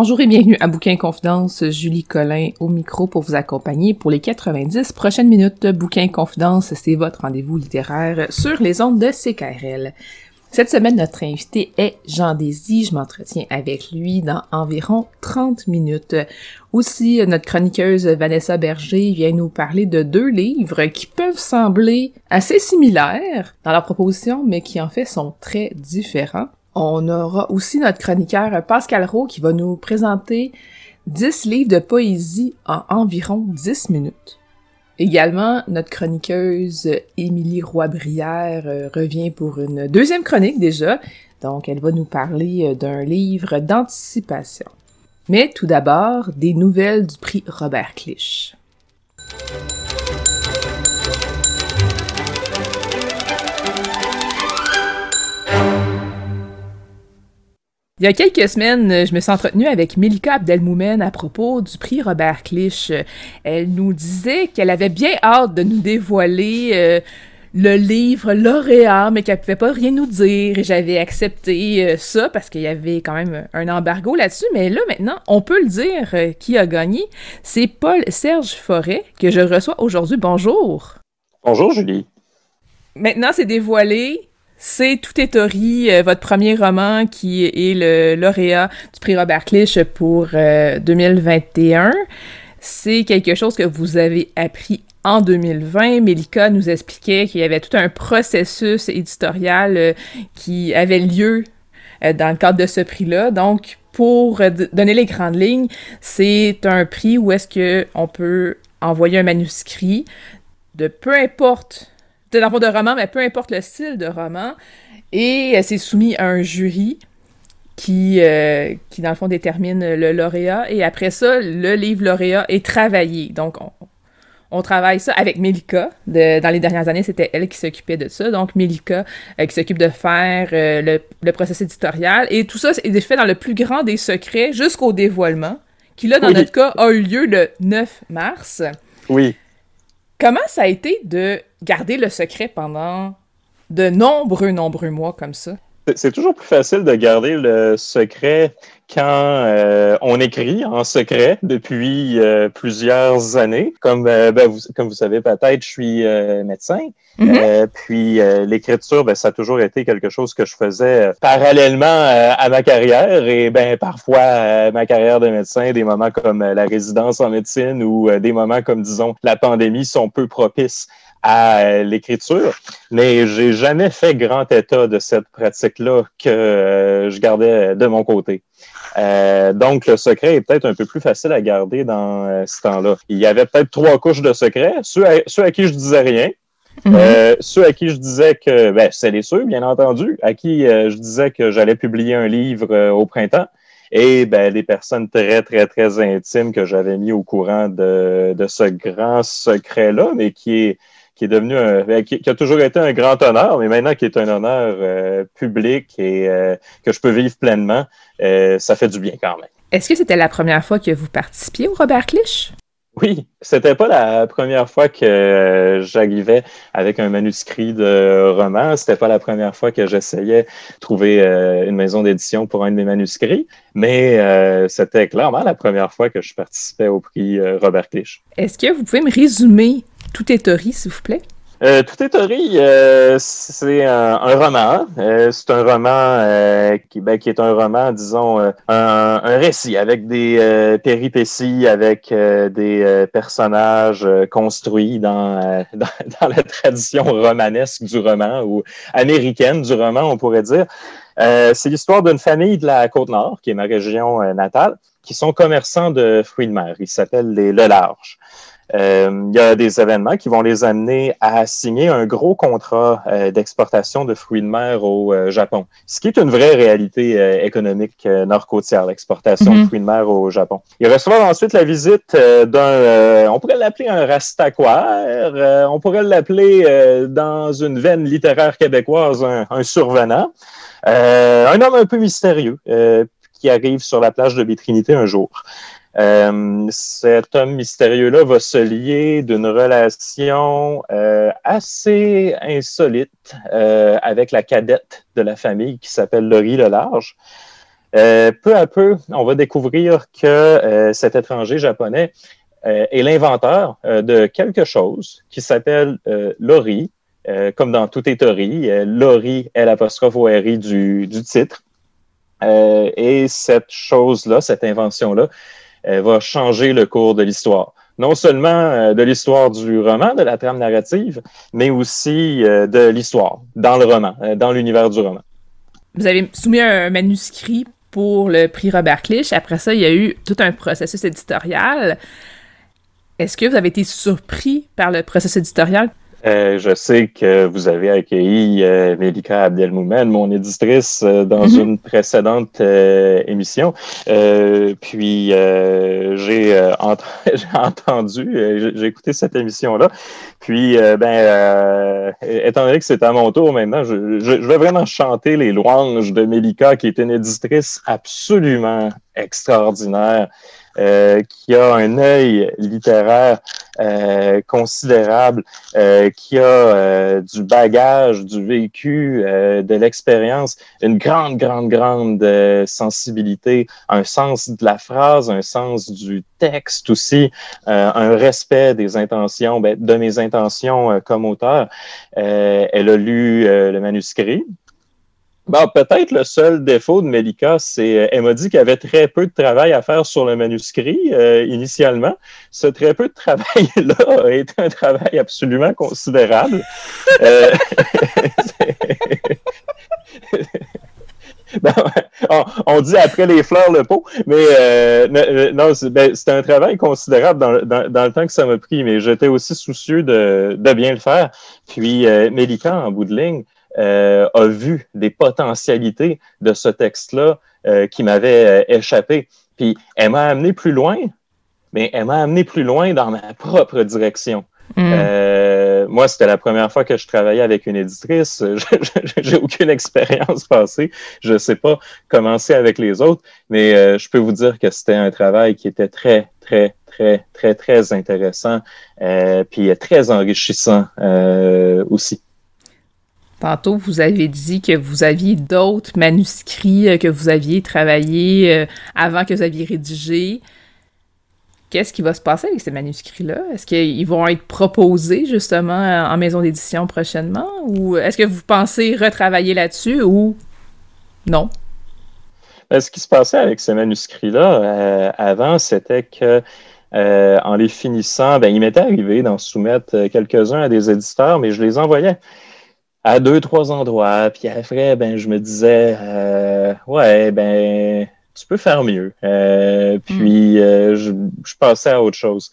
Bonjour et bienvenue à Bouquin Confidence. Julie Collin au micro pour vous accompagner pour les 90 prochaines minutes. Bouquin Confidence, c'est votre rendez-vous littéraire sur les ondes de CKRL. Cette semaine, notre invité est Jean Désy. Je m'entretiens avec lui dans environ 30 minutes. Aussi, notre chroniqueuse Vanessa Berger vient nous parler de deux livres qui peuvent sembler assez similaires dans leur proposition, mais qui en fait sont très différents. On aura aussi notre chroniqueur Pascal Rowe qui va nous présenter 10 livres de poésie en environ 10 minutes. Également, notre chroniqueuse Émilie Roy-Brière euh, revient pour une deuxième chronique déjà, donc elle va nous parler euh, d'un livre d'anticipation. Mais tout d'abord, des nouvelles du prix Robert Clich. Il y a quelques semaines, je me suis entretenue avec Milka Abdelmoumen à propos du prix Robert Clich. Elle nous disait qu'elle avait bien hâte de nous dévoiler euh, le livre lauréat, mais qu'elle pouvait pas rien nous dire. Et j'avais accepté euh, ça parce qu'il y avait quand même un embargo là-dessus. Mais là, maintenant, on peut le dire euh, qui a gagné. C'est Paul Serge Forêt que je reçois aujourd'hui. Bonjour. Bonjour, Julie. Maintenant, c'est dévoilé. C'est Tout est euh, votre premier roman qui est le lauréat du prix Robert Clich pour 2021. Euh, C'est quelque chose que vous avez appris en 2020. Melika nous expliquait qu'il y avait tout un processus éditorial euh, qui avait lieu dans le cadre de ce prix-là. Donc, pour donner les grandes lignes, c'est un prix où est-ce que on peut envoyer un manuscrit de peu importe c'est un de roman, mais peu importe le style de roman. Et euh, c'est soumis à un jury qui, euh, qui, dans le fond, détermine le lauréat. Et après ça, le livre lauréat est travaillé. Donc, on, travaille ça avec Melika. dans les dernières années, c'était elle qui s'occupait de ça. Donc, Melika euh, qui s'occupe de faire le, le, processus éditorial. Et tout ça est fait dans le plus grand des secrets jusqu'au dévoilement, qui là, dans notre cas, a eu lieu le 9 mars. Oui. Comment ça a été de garder le secret pendant de nombreux, nombreux mois comme ça? C'est toujours plus facile de garder le secret quand euh, on écrit en secret depuis euh, plusieurs années. Comme, euh, ben, vous, comme vous savez peut-être, je suis médecin. Mm-hmm. puis l'écriture, ben, ça a toujours été quelque chose que je faisais parallèlement à ma carrière. Et ben parfois, ma carrière de médecin, des moments comme la résidence en médecine ou des moments comme, disons, la pandémie sont peu propices à l'écriture, mais j'ai jamais fait grand état de cette pratique-là que je gardais de mon côté. Euh, donc, le secret est peut-être un peu plus facile à garder dans euh, ce temps-là. Il y avait peut-être trois couches de secret. Ceux à, qui je disais rien, mhm. euh, ceux à qui je disais que, ben, c'est les ceux, bien entendu, à qui je disais que j'allais publier un livre au printemps, et ben, les personnes très, très, très intimes que j'avais mis au courant de, de ce grand secret-là, mais qui est qui est devenu un, ben, qui, a toujours été un grand honneur, mais maintenant qui est un honneur euh, public et euh, que je peux vivre pleinement, euh, ça fait du bien quand même. Est-ce que c'était la première fois que vous participiez au Robert Clich? Oui, c'était pas la première fois que j'arrivais avec un manuscrit de roman. C'était pas la première fois que j'essayais de trouver une maison d'édition pour un de mes manuscrits, mais c'était clairement la première fois que je participais au prix Robert Clich. Est-ce que vous pouvez me résumer tout est s'il vous plaît? Euh, Tout est théorie, euh, c'est un, roman. Euh, c'est un roman euh, qui, est un roman, disons, euh, un, récit avec des péripéties, avec des personnages construits dans, dans, dans, la tradition romanesque du roman ou américaine du roman, on pourrait dire. c'est l'histoire d'une famille de la Côte-Nord, qui est ma région natale, qui sont commerçants de fruits de mer. Ils s'appellent les Le Large. Euh, il y a des événements qui vont les amener à signer un gros contrat euh, d'exportation de fruits de mer au euh, Japon, ce qui est une vraie réalité économique nord-côtière, l'exportation mm -hmm. de mhm. fruits de mer au Japon. Ils reçoivent ensuite la visite d'un, on pourrait l'appeler un rastaquaire, on pourrait l'appeler dans une veine littéraire québécoise un, un survenant, un homme un peu mystérieux qui arrive sur la plage de Bétrinité un jour. Euh, cet homme mystérieux-là va se lier d'une relation euh, assez insolite euh, avec la cadette de la famille qui s'appelle Laurie Lelarge. Peu à peu, on va découvrir que cet étranger japonais est l'inventeur de quelque chose qui s'appelle Laurie, comme dans toutes les théories, Laurie est l'apostrophe i du, du titre. et cette chose-là, cette invention-là, va changer le cours de l'histoire. Non seulement euh, de l'histoire du roman, de la trame narrative, mais aussi euh, de l'histoire dans le roman, euh, dans l'univers du roman. Vous avez soumis un manuscrit pour le prix Robert Clich. Après ça, il y a eu tout un processus éditorial. Est-ce que vous avez été surpris par le processus éditorial? Euh, je sais que vous avez accueilli euh, Melika Abdelmoumen, mon éditrice, euh, dans mm -hmm. une précédente émission. Euh, puis j'ai ent entendu, j'ai écouté cette émission-là. Puis, ben, étant donné que c'est à mon tour maintenant, je, je, je, vais vraiment chanter les louanges de Melika, qui est une éditrice absolument extraordinaire. Euh, qui a un œil littéraire euh, considérable, euh, qui a euh, du bagage, du vécu, euh, de l'expérience, une grande, grande, grande sensibilité, un sens de la phrase, un sens du texte aussi, un respect des intentions, ben, de mes intentions comme auteur. elle a lu le manuscrit, Bon, peut-être le seul défaut de Melika, c'est euh, elle m'a dit qu'il y avait très peu de travail à faire sur le manuscrit euh, initialement. Ce très peu de travail-là a été un travail absolument considérable. euh, ben, on, dit après les fleurs le pot, mais euh, non, c'est ben, un travail considérable dans, dans, le temps que ça m'a pris, mais j'étais aussi soucieux de, de, bien le faire. Puis euh, en bout de ligne, euh, a vu des potentialités de ce texte-là euh, qui m'avait euh, échappé. Puis elle m'a amené plus loin, mais elle m'a amené plus loin dans ma propre direction. Mm. Euh, moi, c'était la première fois que je travaillais avec une éditrice. J'ai aucune expérience passée. Je ne sais pas commencer avec les autres, mais euh, je peux vous dire que c'était un travail qui était très, très, très, très, très intéressant, euh, puis très enrichissant aussi. Tantôt, vous avez dit que vous aviez d'autres manuscrits euh, que vous aviez travaillés euh, avant que vous aviez rédigé. Qu'est-ce qui va se passer avec ces manuscrits-là? Est-ce qu'ils vont être proposés justement en maison d'édition prochainement? Ou est-ce que vous pensez retravailler là-dessus ou non? Ben, ce qui se passait avec ces manuscrits-là euh, avant, c'était que euh, en les finissant, ben, il m'était arrivé d'en soumettre quelques-uns à des éditeurs, mais je les envoyais à deux, trois endroits. Puis après, ben, je me disais, euh, ouais, ben, tu peux faire mieux. Euh, puis mm. euh, je, je, passais à autre chose.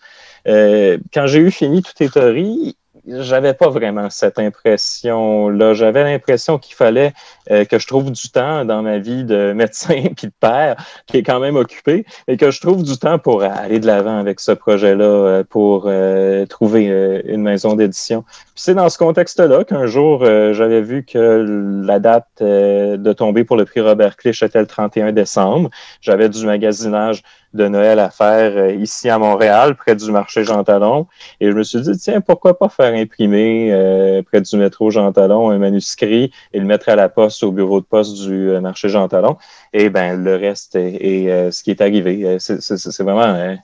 Euh, quand j'ai eu fini toutes les théories, j'avais pas vraiment cette impression-là. J'avais l'impression qu'il fallait euh, que je trouve du temps dans ma vie de médecin puis de père, qui est quand même occupé, et que je trouve du temps pour aller de l'avant avec ce projet-là, euh, pour euh, trouver une maison d'édition. c'est dans ce contexte-là qu'un jour, j'avais vu que la date de tomber pour le prix Robert Clich était le 31 décembre. J'avais du magasinage de Noël à faire euh, ici à Montréal, près du marché Jean Talon. Et je me suis dit, tiens, pourquoi pas faire imprimer euh, près du métro Jean Talon un manuscrit et le mettre à la poste au bureau de poste du euh, marché Jean Talon. Et ben le reste est, ce qui est arrivé. C'est vraiment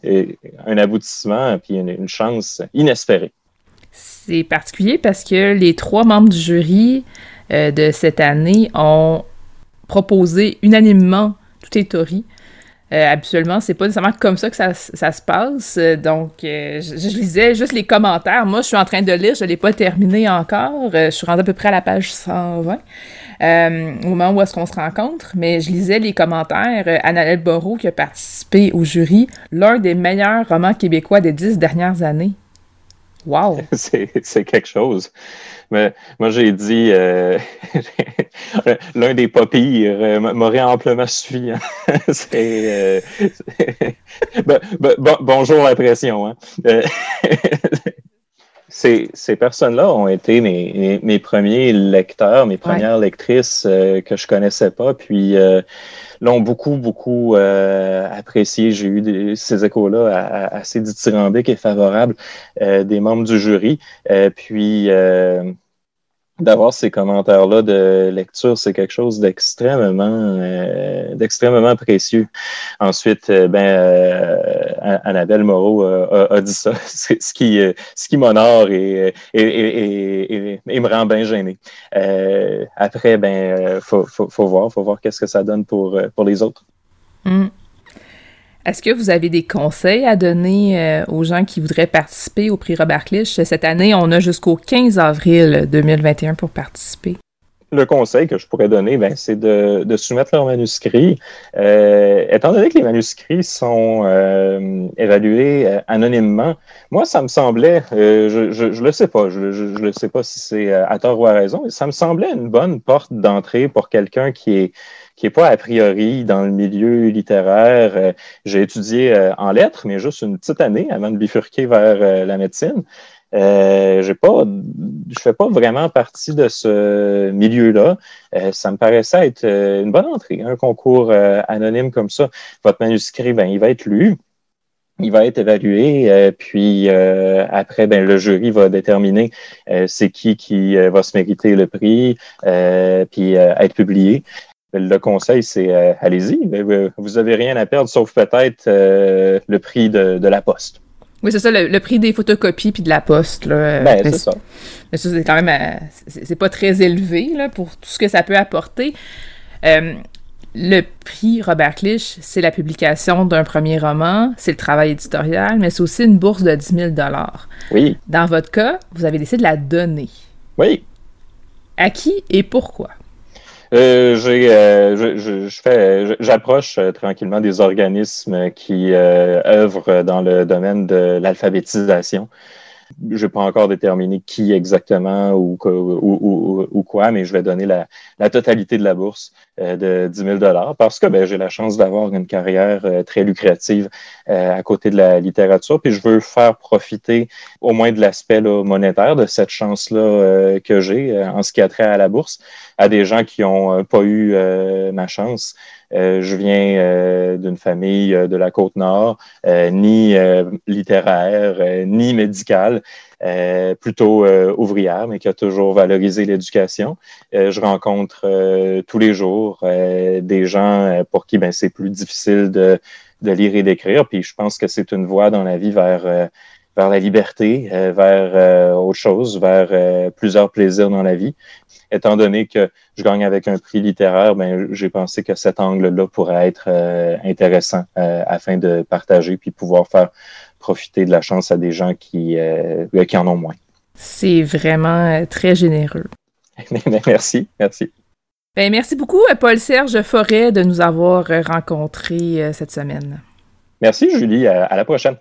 un aboutissement puis une, chance inespérée. C'est particulier parce que les trois membres du jury de cette année ont proposé unanimement tout est Tori. Euh, habituellement, c'est pas nécessairement comme ça que ça, se passe. Donc, euh, je, lisais juste les commentaires. Moi, je suis en train de lire, je l'ai pas terminé encore. je suis rendue à peu près à la page 120 au moment où est-ce qu'on se rencontre. Mais je lisais les commentaires. Annabelle Borot, qui a participé au jury, l'un des meilleurs romans québécois des dix dernières années. Wow! c'est quelque chose. Mais moi, j'ai dit euh, l'un des pas pires euh, m'aurait amplement suffi. Hein. euh, bonjour la pression. Hein. ces, ces personnes-là ont été mes, mes, premiers lecteurs, mes premières lectrices que je connaissais pas. Puis l'ont beaucoup, beaucoup euh, apprécié. J'ai eu ces échos-là assez dithyrambiques et favorables euh, des membres du jury. Euh, puis d'avoir ces commentaires-là de lecture, c'est quelque chose d'extrêmement euh, d'extrêmement précieux. Ensuite, euh, ben euh, Annabelle Moreau a, dit ça, ce qui ce qui m'honore et, et, et, me rend bien gêné. après, ben faut, faut, faut voir, faut voir qu'est-ce que ça donne pour pour les autres. Mm. Est-ce que vous avez des conseils à donner euh, aux gens qui voudraient participer au prix Robert Clich? Cette année, on a jusqu'au 15 avril 2021 pour participer. Le conseil que je pourrais donner, ben, c'est de, soumettre leur manuscrit. Euh, étant donné que les manuscrits sont euh, évalués anonymement, moi, ça me semblait, je ne le sais pas, je ne le sais pas si c'est à tort ou à raison, mais ça me semblait une bonne porte d'entrée pour quelqu'un qui est qui n'est pas a priori dans le milieu littéraire. Euh, j'ai étudié euh, en lettres, mais juste une petite année avant de bifurquer vers euh, la médecine. J'ai pas, je fais pas vraiment partie de ce milieu-là. ça me paraissait être une bonne entrée, un concours anonyme comme ça. Votre manuscrit, ben, il va être lu il va être évalué, puis après, ben, le jury va déterminer c'est qui qui va se mériter le prix, puis être publié. Le conseil, c'est euh, allez-y. Vous n'avez rien à perdre, sauf peut-être euh, le prix de, la poste. Oui, c'est ça, le, prix des photocopies puis de la poste. Là. Ben, c'est ça. Mais ça, c'est quand même. Euh, c'est pas très élevé là, pour tout ce que ça peut apporter. le prix Robert Clich, c'est la publication d'un premier roman, c'est le travail éditorial, mais c'est aussi une bourse de 10 000 Oui. Dans votre cas, vous avez décidé de la donner. Oui. À qui et pourquoi? Euh, euh, je, je, fais, j'approche euh, tranquillement des organismes qui œuvrent dans le domaine de l'alphabétisation. Je n'ai pas encore déterminé qui exactement ou, ou, ou, quoi, mais je vais donner la, la totalité de la bourse euh, de 10 000 parce que ben, j'ai la chance d'avoir une carrière euh, très lucrative euh, à côté de la littérature. Puis je veux faire profiter au moins de l'aspect monétaire de cette chance-là que j'ai en ce qui a trait à la bourse à des gens qui n'ont pas eu ma chance. je viens d'une famille de la côte nord, ni littéraire, ni médicale. Euh, plutôt euh, ouvrière, mais qui a toujours valorisé l'éducation. Euh, je rencontre tous les jours des gens pour qui ben, c'est plus difficile de, de, lire et d'écrire. Puis je pense que c'est une voie dans la vie vers, vers la liberté, vers autre chose, vers plusieurs plaisirs dans la vie. Étant donné que je gagne avec un prix littéraire, ben, j'ai pensé que cet angle-là pourrait être intéressant afin de partager puis pouvoir faire profiter de la chance à des gens qui, euh, qui en ont moins. C'est vraiment euh, très généreux. merci, merci. Ben, merci beaucoup, Paul-Serge Forêt, de nous avoir rencontrés euh, cette semaine. Merci, Julie. à la prochaine.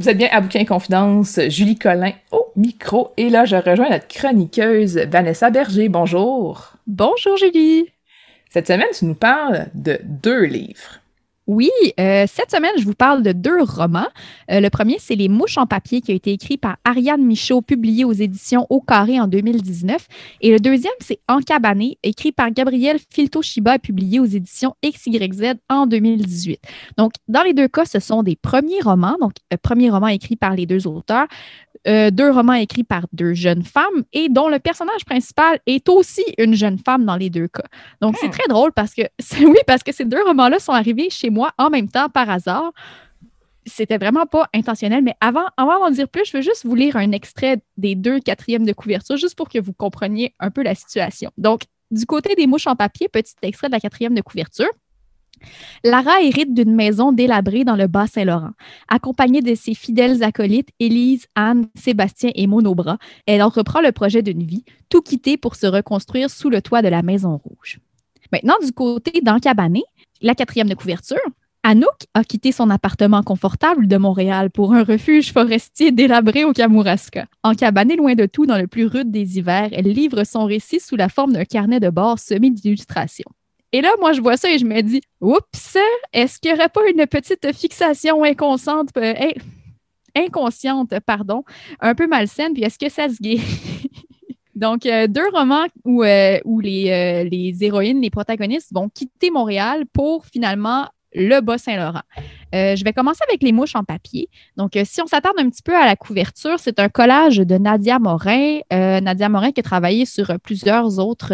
Vous êtes bien à Bouquin Confidence, Julie Collin au micro. Et là, je rejoins notre chroniqueuse Vanessa Berger. Bonjour. Bonjour Julie. Cette semaine, tu nous parles de deux livres. Oui, euh, cette semaine, je vous parle de deux romans. Euh, le premier, c'est Les Mouches en papier qui a été écrit par Ariane Michaud, publié aux éditions Au Carré en 2019. Et le deuxième, c'est Encabané, écrit par Gabriel Filto-Shiba et publié aux éditions XYZ en 2018. Donc, dans les deux cas, ce sont des premiers romans, donc euh, premier roman par les deux auteurs. Euh, deux romans écrits par deux jeunes femmes et dont le personnage principal est aussi une jeune femme dans les deux cas. Donc, c'est hmm. très drôle parce que, oui, parce que ces deux romans-là sont arrivés chez moi en même temps par hasard. C'était vraiment pas intentionnel, mais avant, avant d'en dire plus, je veux juste vous lire un extrait des deux quatrièmes de couverture, juste pour que vous compreniez un peu la situation. Donc, du côté des mouches en papier, petit extrait de la quatrième de couverture. Lara hérite d'une maison délabrée dans le Bas-Saint-Laurent. Accompagnée de ses fidèles acolytes, Élise, Anne, Sébastien et Monobras, elle entreprend le projet d'une vie, tout quitter pour se reconstruire sous le toit de la Maison Rouge. Maintenant, du côté d'Encabané, la quatrième de couverture, Anouk a quitté son appartement confortable de Montréal pour un refuge forestier délabré au Kamouraska. Encabanée loin de tout dans le plus rude des hivers, elle livre son récit sous la forme d'un carnet de bord semé d'illustrations. Et là, moi, je vois ça et je me dis, oups, est-ce qu'il n'y aurait pas une petite fixation inconsciente, euh, inconsciente, pardon, un peu malsaine, puis est-ce que ça se guérit? Donc, euh, deux romans où, euh, où les, les héroïnes, les protagonistes vont quitter Montréal pour finalement le Bas-Saint-Laurent. Euh, je vais commencer avec les mouches en papier. Donc, euh, si on s'attarde un petit peu à la couverture, c'est un collage de Nadia Morin. Euh, Nadia Morin qui a travaillé sur plusieurs autres,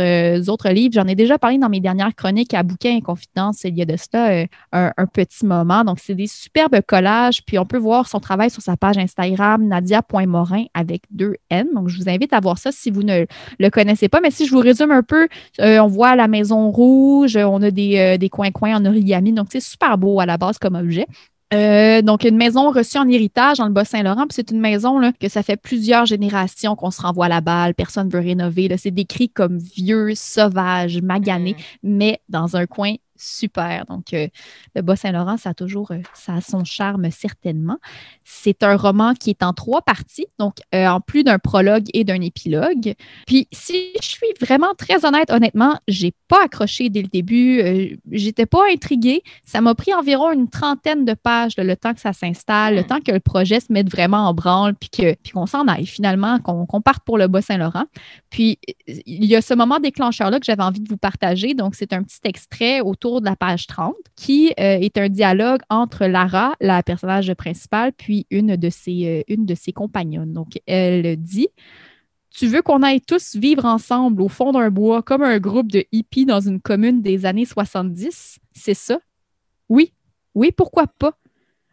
autres livres. J'en ai déjà parlé dans mes dernières chroniques à Bouquin et Confidence il y a de cela un, petit moment. Donc, c'est des superbes collages. Puis, on peut voir son travail sur sa page Instagram, nadia.morin avec deux N. Donc, je vous invite à voir ça si vous ne le connaissez pas. Mais si je vous résume un peu, on voit la Maison Rouge, on a des, des coins-coins en origami. Donc, c'est super beau à la base comme objet. Euh, donc, une maison reçue en héritage dans le Bas-Saint-Laurent. C'est une maison là, que ça fait plusieurs générations qu'on se renvoie à la balle. Personne ne veut rénover. C'est décrit comme vieux, sauvage, magané, mais dans un coin super. Donc, euh, le Bas-Saint-Laurent, ça a toujours euh, ça a son charme, certainement. C'est un roman qui est en trois parties, donc euh, en plus d'un prologue et d'un épilogue. Puis, si je suis vraiment très honnête, honnêtement, j'ai pas accroché dès le début. J'étais pas intriguée. Ça m'a pris environ une trentaine de pages le temps que ça s'installe, le hmm. temps que le projet se mette vraiment en branle, puis qu'on puis qu'on s'en aille finalement, qu'on parte pour le Bas-Saint-Laurent. Puis, il y a ce moment déclencheur-là que j'avais envie de vous partager. Donc, c'est un petit extrait autour de la page 30, qui euh, est un dialogue entre Lara, la personnage principale, puis une de ses, euh, une de ses. Donc, elle dit Tu veux qu'on aille tous vivre ensemble au fond d'un bois comme un groupe de hippies dans une commune des années 70 C'est ça? Oui, oui, pourquoi pas?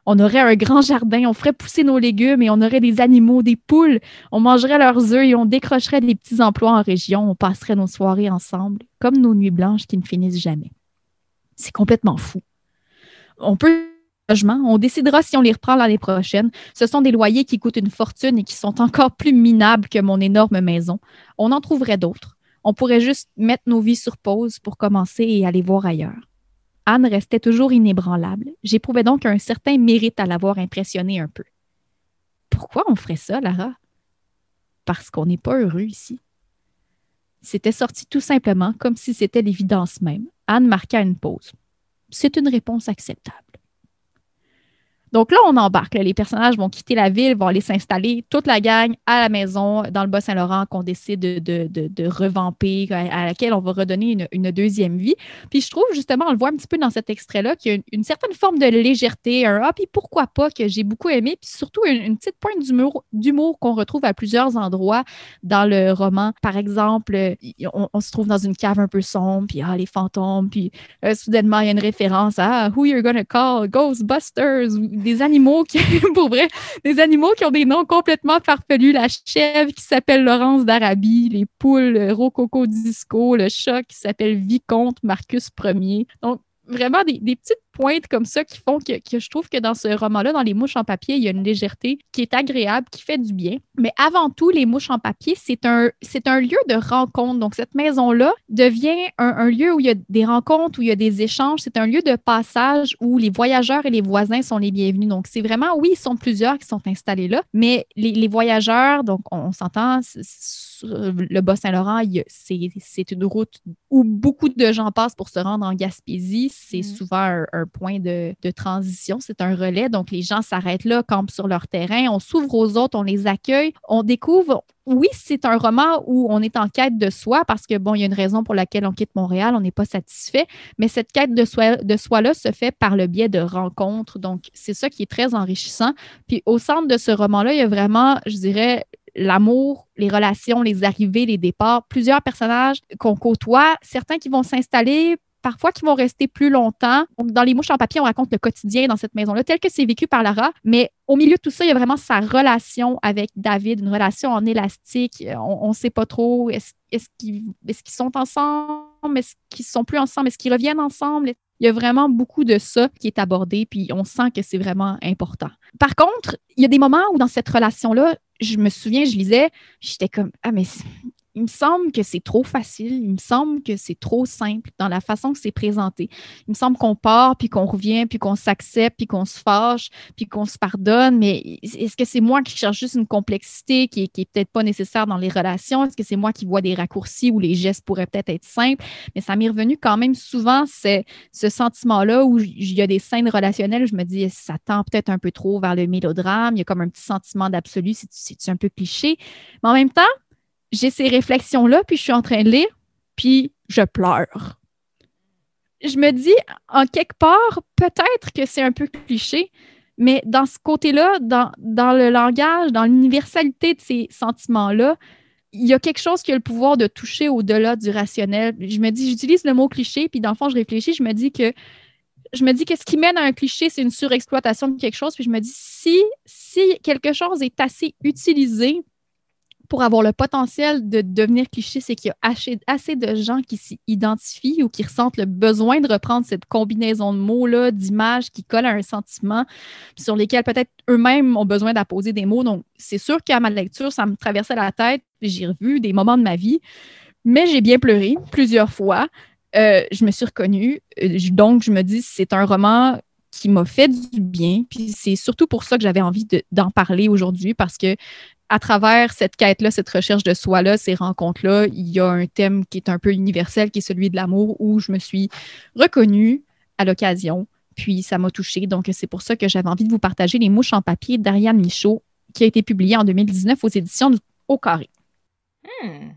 On aurait un grand jardin, on ferait pousser nos légumes et on aurait des animaux, des poules, on mangerait leurs œufs et on décrocherait des petits emplois en région, on passerait nos soirées ensemble, comme nos nuits blanches qui ne finissent jamais. C'est complètement fou. On peut on décidera si on les reprend l'année prochaine. Ce sont des loyers qui coûtent une fortune et qui sont encore plus minables que mon énorme maison. On en trouverait d'autres. On pourrait juste mettre nos vies sur pause pour commencer et aller voir ailleurs. Anne restait toujours inébranlable. J'éprouvais donc un certain mérite à l'avoir impressionnée un peu. Pourquoi on ferait ça, Lara? Parce qu'on n'est pas heureux ici. C'était sorti tout simplement comme si c'était l'évidence même. Anne marqua une pause. C'est une réponse acceptable. Donc là, on embarque. Les personnages vont quitter la ville, vont aller s'installer, toute la gang à la maison dans le Bas-Saint-Laurent qu'on décide de, de, revamper, à, laquelle on va redonner une, deuxième vie. Puis je trouve justement, on le voit un petit peu dans cet extrait-là, qu'il y a une, certaine forme de légèreté, un ah, puis pourquoi pas, que j'ai beaucoup aimé, puis surtout une, petite pointe d'humour qu'on retrouve à plusieurs endroits dans le roman. Par exemple, on, se trouve dans une cave un peu sombre, puis ah, les fantômes, puis euh, soudainement, il y a une référence à Who You're Gonna Call, Ghostbusters des animaux qui, pour vrai, des animaux qui ont des noms complètement farfelus. La chèvre qui s'appelle Laurence d'Arabie, les poules Rococo Disco, le chat qui s'appelle Vicomte Marcus Ier. Donc, vraiment des, des petites pointes comme ça qui font que, je trouve que dans ce roman-là, dans Les mouches en papier, il y a une légèreté qui est agréable, qui fait du bien. Mais avant tout, Les mouches en papier, c'est un, un lieu de rencontre. Donc, cette maison-là devient un, lieu où il y a des rencontres, où il y a des échanges. C'est un lieu de passage où les voyageurs et les voisins sont les bienvenus. Donc, c'est vraiment, oui, ils sont plusieurs qui sont installés là, mais les, voyageurs, donc on, s'entend, le Bas-Saint-Laurent, c'est, une route où beaucoup de gens passent pour se rendre en Gaspésie. C'est mm. souvent un point de, de transition, c'est un relais. Donc, les gens s'arrêtent là, campent sur leur terrain, on s'ouvre aux autres, on les accueille, on découvre, oui, c'est un roman où on est en quête de soi parce que, bon, il y a une raison pour laquelle on quitte Montréal, on n'est pas satisfait, mais cette quête de soi, de soi-là se fait par le biais de rencontres. Donc, c'est ça qui est très enrichissant. Puis, au centre de ce roman-là, il y a vraiment, je dirais, l'amour, les relations, les arrivées, les départs, plusieurs personnages qu'on côtoie, certains qui vont s'installer parfois qui vont rester plus longtemps. Dans Les Mouches en papier, on raconte le quotidien dans cette maison-là, tel que c'est vécu par Lara, mais au milieu de tout ça, il y a vraiment sa relation avec David, une relation en élastique. On ne sait pas trop, est-ce qu'ils sont ensemble, est-ce qu'ils sont plus ensemble, est-ce qu'ils reviennent ensemble? Il y a vraiment beaucoup de ça qui est abordé, puis on sent que c'est vraiment important. Par contre, il y a des moments où dans cette relation-là, je me souviens, je lisais, j'étais comme Ah, mais il me semble que c'est trop facile, il me semble que c'est trop simple dans la façon que c'est présenté. Il me semble qu'on part, puis qu'on revient, puis qu'on s'accepte, puis qu'on se fâche, puis qu'on se pardonne, mais est-ce que c'est moi qui cherche juste une complexité qui n'est peut-être pas nécessaire dans les relations? Est-ce que c'est moi qui vois des raccourcis où les gestes pourraient peut-être être simples? Mais ça m'est revenu quand même souvent, ce sentiment-là où il y a des scènes relationnelles où je me dis, ça tend peut-être un peu trop vers le mélodrame, il y a comme un petit sentiment d'absolu, c'est un peu cliché? Mais en même temps, j'ai ces réflexions-là, puis je suis en train de lire, puis je pleure. Je me dis, en quelque part, peut-être que c'est un peu cliché, mais dans ce côté-là, dans, dans le langage, dans l'universalité de ces sentiments-là, il y a quelque chose qui a le pouvoir de toucher au-delà du rationnel. Je me dis, j'utilise le mot cliché, puis dans le fond, je réfléchis, je me dis que je me dis que ce qui mène à un cliché, c'est une surexploitation de quelque chose. Puis je me dis, si, si quelque chose est assez utilisé pour avoir le potentiel de devenir cliché, c'est qu'il y a assez, de gens qui s'y identifient ou qui ressentent le besoin de reprendre cette combinaison de mots-là, d'images qui collent à un sentiment, sur lesquels peut-être eux-mêmes ont besoin d'apposer des mots. Donc, c'est sûr qu'à ma lecture, ça me traversait la tête. J'ai revu des moments de ma vie, mais j'ai bien pleuré plusieurs fois. Euh, je me suis reconnue. Euh, donc, je me dis, c'est un roman qui m'a fait du bien. Puis c'est surtout pour ça que j'avais envie d'en parler aujourd'hui parce que à travers cette quête-là, cette recherche de soi-là, ces rencontres-là, il y a un thème qui est un peu universel, qui est celui de l'amour, où je me suis reconnue à l'occasion, puis ça m'a touchée. Donc, c'est pour ça que j'avais envie de vous partager Les mouches en papier d'Ariane Michaud, qui a été publié en 2019 aux éditions du Au Carré. Hmm.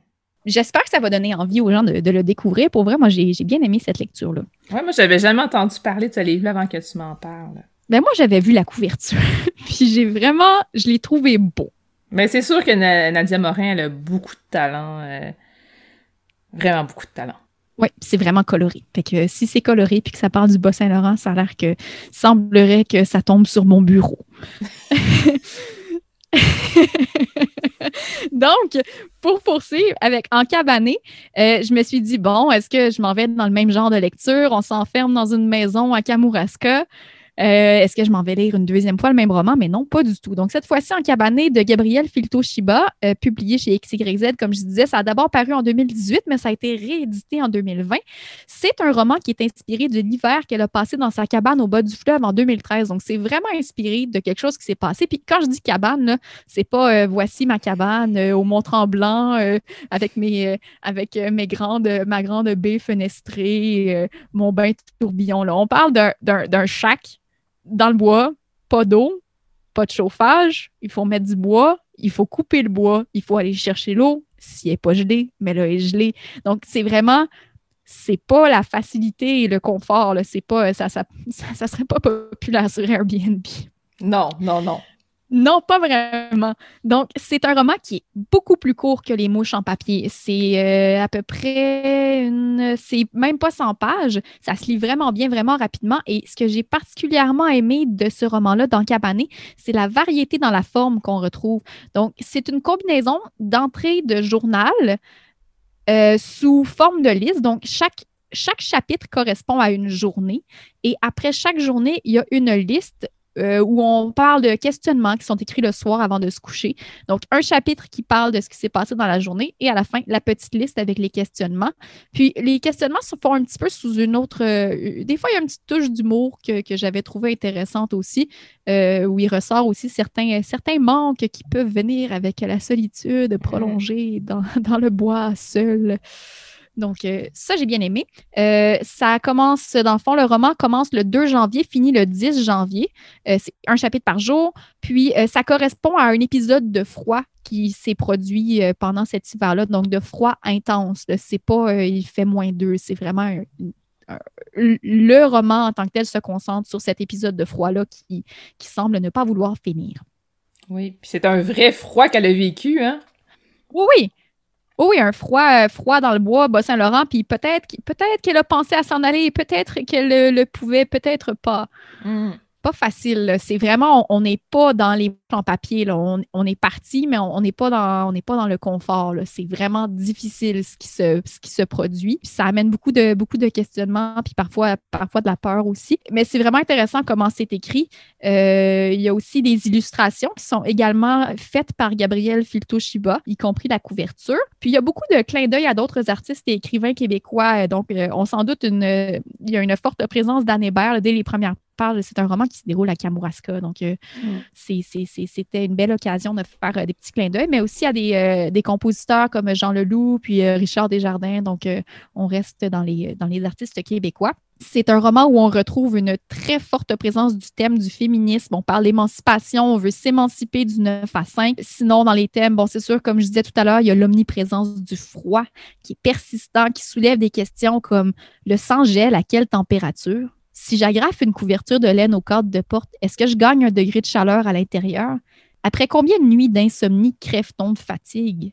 J'espère que ça va donner envie aux gens de, le découvrir. Pour vrai, moi, j'ai bien aimé cette lecture-là. Ouais, moi, j'avais jamais entendu parler de ce livre-là avant que tu m'en parles. Ben, moi, j'avais vu la couverture. puis j'ai vraiment, je l'ai trouvé beau. Mais c'est sûr que Nadia Morin, elle a beaucoup de talent. Euh, vraiment beaucoup de talent. Oui, c'est vraiment coloré. Fait que si c'est coloré puis que ça parle du Bas-Saint-Laurent, ça a l'air que semblerait que ça tombe sur mon bureau. Donc, pour poursuivre avec Encabané, euh, je me suis dit, bon, est-ce que je m'en vais dans le même genre de lecture? On s'enferme dans une maison à Kamouraska. Euh, est-ce que je m'en vais lire une deuxième fois le même roman? Mais non, pas du tout. Donc, cette fois-ci, en cabané de Gabriel Filto-Shiba, euh, publié chez XYZ, comme je disais, ça a d'abord paru en 2018, mais ça a été réédité en 2020. C'est un roman qui est inspiré de l'hiver qu'elle a passé dans sa cabane au bas du fleuve en 2013. Donc, c'est vraiment inspiré de quelque chose qui s'est passé. Puis, quand je dis cabane, c'est pas euh, voici ma cabane au Mont-Tremblant avec, mes, avec mes grandes, ma grande baie fenestrée, mon bain tourbillon. Là. On parle d'un chac dans le bois, pas d'eau, pas de chauffage, il faut mettre du bois, il faut couper le bois, il faut aller chercher l'eau. S'il n'est pas gelé, mais là, il est gelé. Donc, c'est vraiment, c'est pas la facilité et le confort. C'est pas, ça, ça, ça, serait pas populaire sur Airbnb. Non, non, non. Non, pas vraiment. Donc, c'est un roman qui est beaucoup plus court que Les Mouches en papier. C'est euh, à peu près une. C'est même pas 100 pages. Ça se lit vraiment bien, vraiment rapidement. Et ce que j'ai particulièrement aimé de ce roman-là, dans Cabané, c'est la variété dans la forme qu'on retrouve. Donc, c'est une combinaison d'entrée de journal euh, sous forme de liste. Donc, chaque chapitre correspond à une journée et après chaque journée, il y a une liste euh, où on parle de questionnements qui sont écrits le soir avant de se coucher. Donc, un chapitre qui parle de ce qui s'est passé dans la journée et à la fin, la petite liste avec les questionnements. Puis, les questionnements se font un petit peu sous une autre. Euh, des fois, il y a une petite touche d'humour que, j'avais trouvé intéressante aussi, euh, où il ressort aussi certains, certains manques qui peuvent venir avec la solitude prolongée dans, dans le bois seul. Donc, euh, ça, j'ai bien aimé. Euh, ça commence, dans le fond, le roman commence le 2 janvier, finit le 10 janvier. Euh, c'est un chapitre par jour. Puis, ça correspond à un épisode de froid qui s'est produit pendant cet hiver-là. Donc, de froid intense. C'est pas il fait moins 2, c'est vraiment le roman en tant que tel se concentre sur cet épisode de froid-là qui, qui semble ne pas vouloir finir. Oui, puis c'est un vrai froid qu'elle a vécu, hein? Oui, oui. Oui, un froid, froid dans le bois, Bas-Saint-Laurent, puis peut-être peut-être qu'elle a pensé à s'en aller, peut-être qu'elle le, pouvait, peut-être pas. Mm pas facile. C'est vraiment, on n'est pas dans les en papier. Là. On, est parti, mais on n'est pas, dans, pas dans le confort. C'est vraiment difficile ce qui se, ce qui se produit. ça amène beaucoup de, beaucoup de questionnements, puis parfois, parfois de la peur aussi. Mais c'est vraiment intéressant comment c'est écrit. Euh, il y a aussi des illustrations qui sont également faites par Gabriel Filto-Shiba, y compris la couverture. Puis il y a beaucoup de clins d'œil à d'autres artistes et écrivains québécois. Donc, euh, on s'en doute, une, il y a une forte présence d'Anne Hébert dès les premières c'est un roman qui se déroule à Kamouraska. Donc, euh, mm. C'était une belle occasion de faire euh, des petits clins d'œil, mais aussi à des, euh, compositeurs comme Jean Leloup puis Richard Desjardins. Donc, on reste dans les, dans les artistes québécois. C'est un roman où on retrouve une très forte présence du thème du féminisme. On parle d'émancipation, on veut s'émanciper du 9 à 5. Sinon, dans les thèmes, bon, c'est sûr, comme je disais tout à l'heure, il y a l'omniprésence du froid qui est persistant, qui soulève des questions comme le sang gèle à quelle température? Si j'agrafe une couverture de laine au cadre de porte, est-ce que je gagne un degré de chaleur à l'intérieur? Après combien de nuits d'insomnie crève-t-on de fatigue?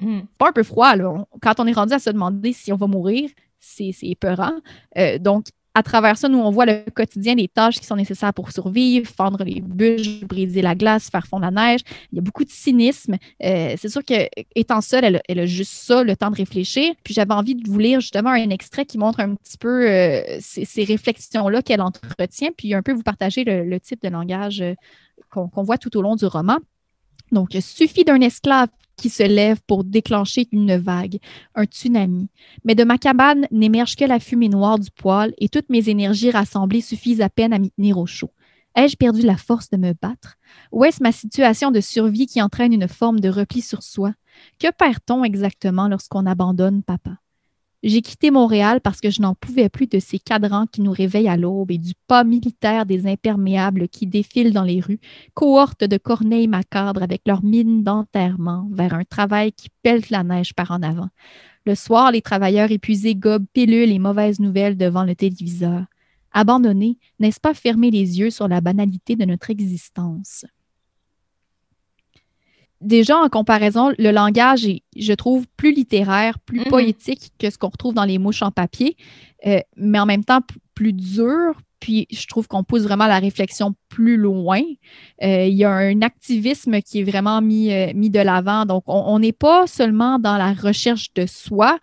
Hmm. Pas un peu froid, là. Quand on est rendu à se demander si on va mourir, c'est épeurant. Euh, donc, à travers ça, nous, on voit le quotidien des tâches qui sont nécessaires pour survivre, fendre les bûches, briser la glace, faire fondre la neige. Il y a beaucoup de cynisme. Euh, c'est sûr qu'étant seule, elle, a juste ça, le temps de réfléchir. Puis j'avais envie de vous lire justement un extrait qui montre un petit peu euh, ces, réflexions-là qu'elle entretient, puis un peu vous partager le, type de langage euh, qu'on voit tout au long du roman. Donc, il suffit d'un esclave qui se lève pour déclencher une vague, un tsunami. Mais de ma cabane n'émerge que la fumée noire du poêle et toutes mes énergies rassemblées suffisent à peine à m'y tenir au chaud. Ai-je perdu la force de me battre? Ou est-ce ma situation de survie qui entraîne une forme de repli sur soi? Que perd-on exactement lorsqu'on abandonne papa? J'ai quitté Montréal parce que je n'en pouvais plus de ces cadrans qui nous réveillent à l'aube et du pas militaire des imperméables qui défilent dans les rues, cohortes de corneilles macabres avec leurs mines d'enterrement vers un travail qui pelte la neige par en avant. Le soir, les travailleurs épuisés gobent pilules et mauvaises nouvelles devant le téléviseur. Abandonner, n'est-ce pas fermer les yeux sur la banalité de notre existence? Déjà, en comparaison, le langage est, je trouve, plus littéraire, plus mm-hmm. poétique que ce qu'on retrouve dans les mouches en papier, euh, mais en même temps plus dur. Puis je trouve qu'on pousse vraiment la réflexion plus loin. Euh, il y a un activisme qui est vraiment mis, euh, mis de l'avant. Donc, on n'est pas seulement dans la recherche de soi,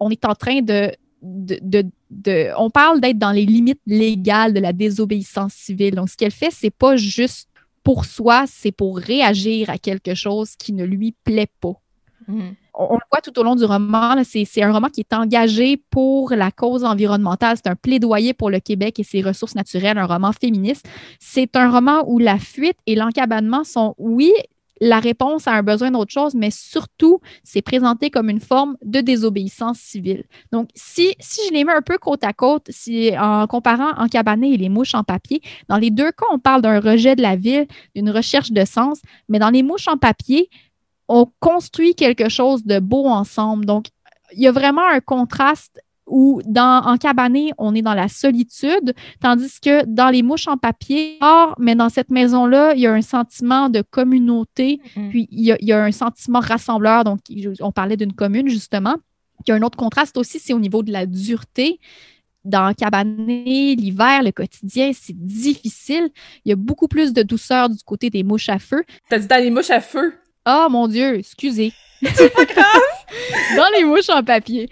on est en train de, de, de on parle d'être dans les limites légales de la désobéissance civile. Donc, ce qu'elle fait, c'est pas juste pour soi, c'est pour réagir à quelque chose qui ne lui plaît pas. Mm. On, le voit tout au long du roman, c'est un roman qui est engagé pour la cause environnementale. C'est un plaidoyer pour le Québec et ses ressources naturelles, un roman féministe. C'est un roman où la fuite et l'encabanement sont, oui, la réponse à un besoin d'autre chose, mais surtout, c'est présenté comme une forme de désobéissance civile. Donc, si, je les mets un peu côte à côte, si, en comparant en cabané et les mouches en papier, dans les deux cas, on parle d'un rejet de la ville, d'une recherche de sens, mais dans les mouches en papier, on construit quelque chose de beau ensemble. Donc, il y a vraiment un contraste où dans, en cabané, on est dans la solitude, tandis que dans les mouches en papier, or, mais dans cette maison-là, il y a un sentiment de communauté, mm-hmm. puis il y, a, un sentiment rassembleur. Donc, on parlait d'une commune, justement. Il y a un autre contraste aussi, c'est au niveau de la dureté dans cabané, l'hiver, le quotidien, c'est difficile. Il y a beaucoup plus de douceur du côté des mouches à feu. T'as dit dans les mouches à feu? Oh mon Dieu, excusez. C'est pas grave! dans les mouches en papier.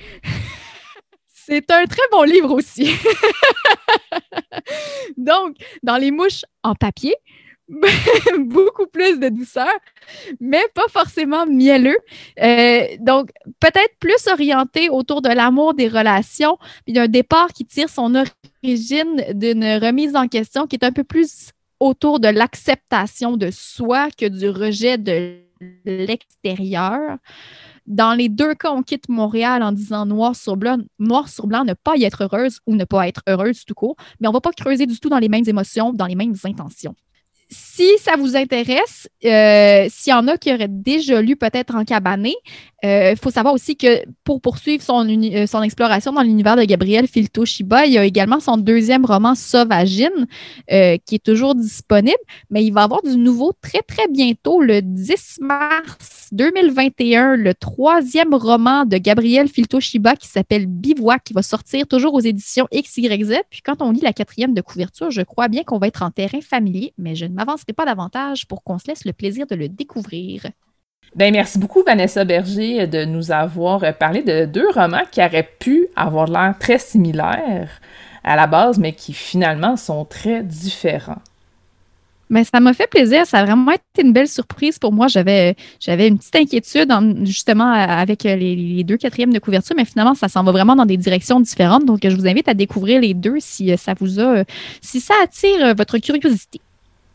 C'est un très bon livre aussi. Donc, dans les mouches en papier, beaucoup plus de douceur, mais pas forcément mielleux. Euh, donc, peut-être plus orienté autour de l'amour des relations, puis d'un départ qui tire son origine d'une remise en question qui est un peu plus autour de l'acceptation de soi que du rejet de l'extérieur. Dans les deux cas, on quitte Montréal en disant noir sur blanc, noir sur blanc, ne pas y être heureuse ou ne pas être heureuse tout court, mais on ne va pas creuser du tout dans les mêmes émotions, dans les mêmes intentions si ça vous intéresse, euh, s'il y en a qui auraient déjà lu peut-être en cabané, il euh, faut savoir aussi que pour poursuivre son, euh, son exploration dans l'univers de Gabriel Filto-Shiba, il y a également son deuxième roman Sauvagine qui est toujours disponible, mais il va avoir du nouveau très, très bientôt, le 10 mars 2021, le troisième roman de Gabriel Filto-Shiba qui s'appelle Bivouac, qui va sortir toujours aux éditions XYZ. Puis quand on lit la quatrième de couverture, je crois bien qu'on va être en terrain familier, mais je ne m'avancerai pas davantage pour qu'on se laisse le plaisir de le découvrir. Ben, merci beaucoup, Vanessa Berger, de nous avoir parlé de deux romans qui auraient pu avoir l'air très similaires à la base, mais qui finalement sont très différents. Mais ça m'a fait plaisir. Ça a vraiment été une belle surprise pour moi. J'avais, j'avais une petite inquiétude justement avec les, deux quatrièmes de couverture, mais finalement, ça s'en va vraiment dans des directions différentes. Donc, je vous invite à découvrir les deux si ça vous a, si ça attire votre curiosité.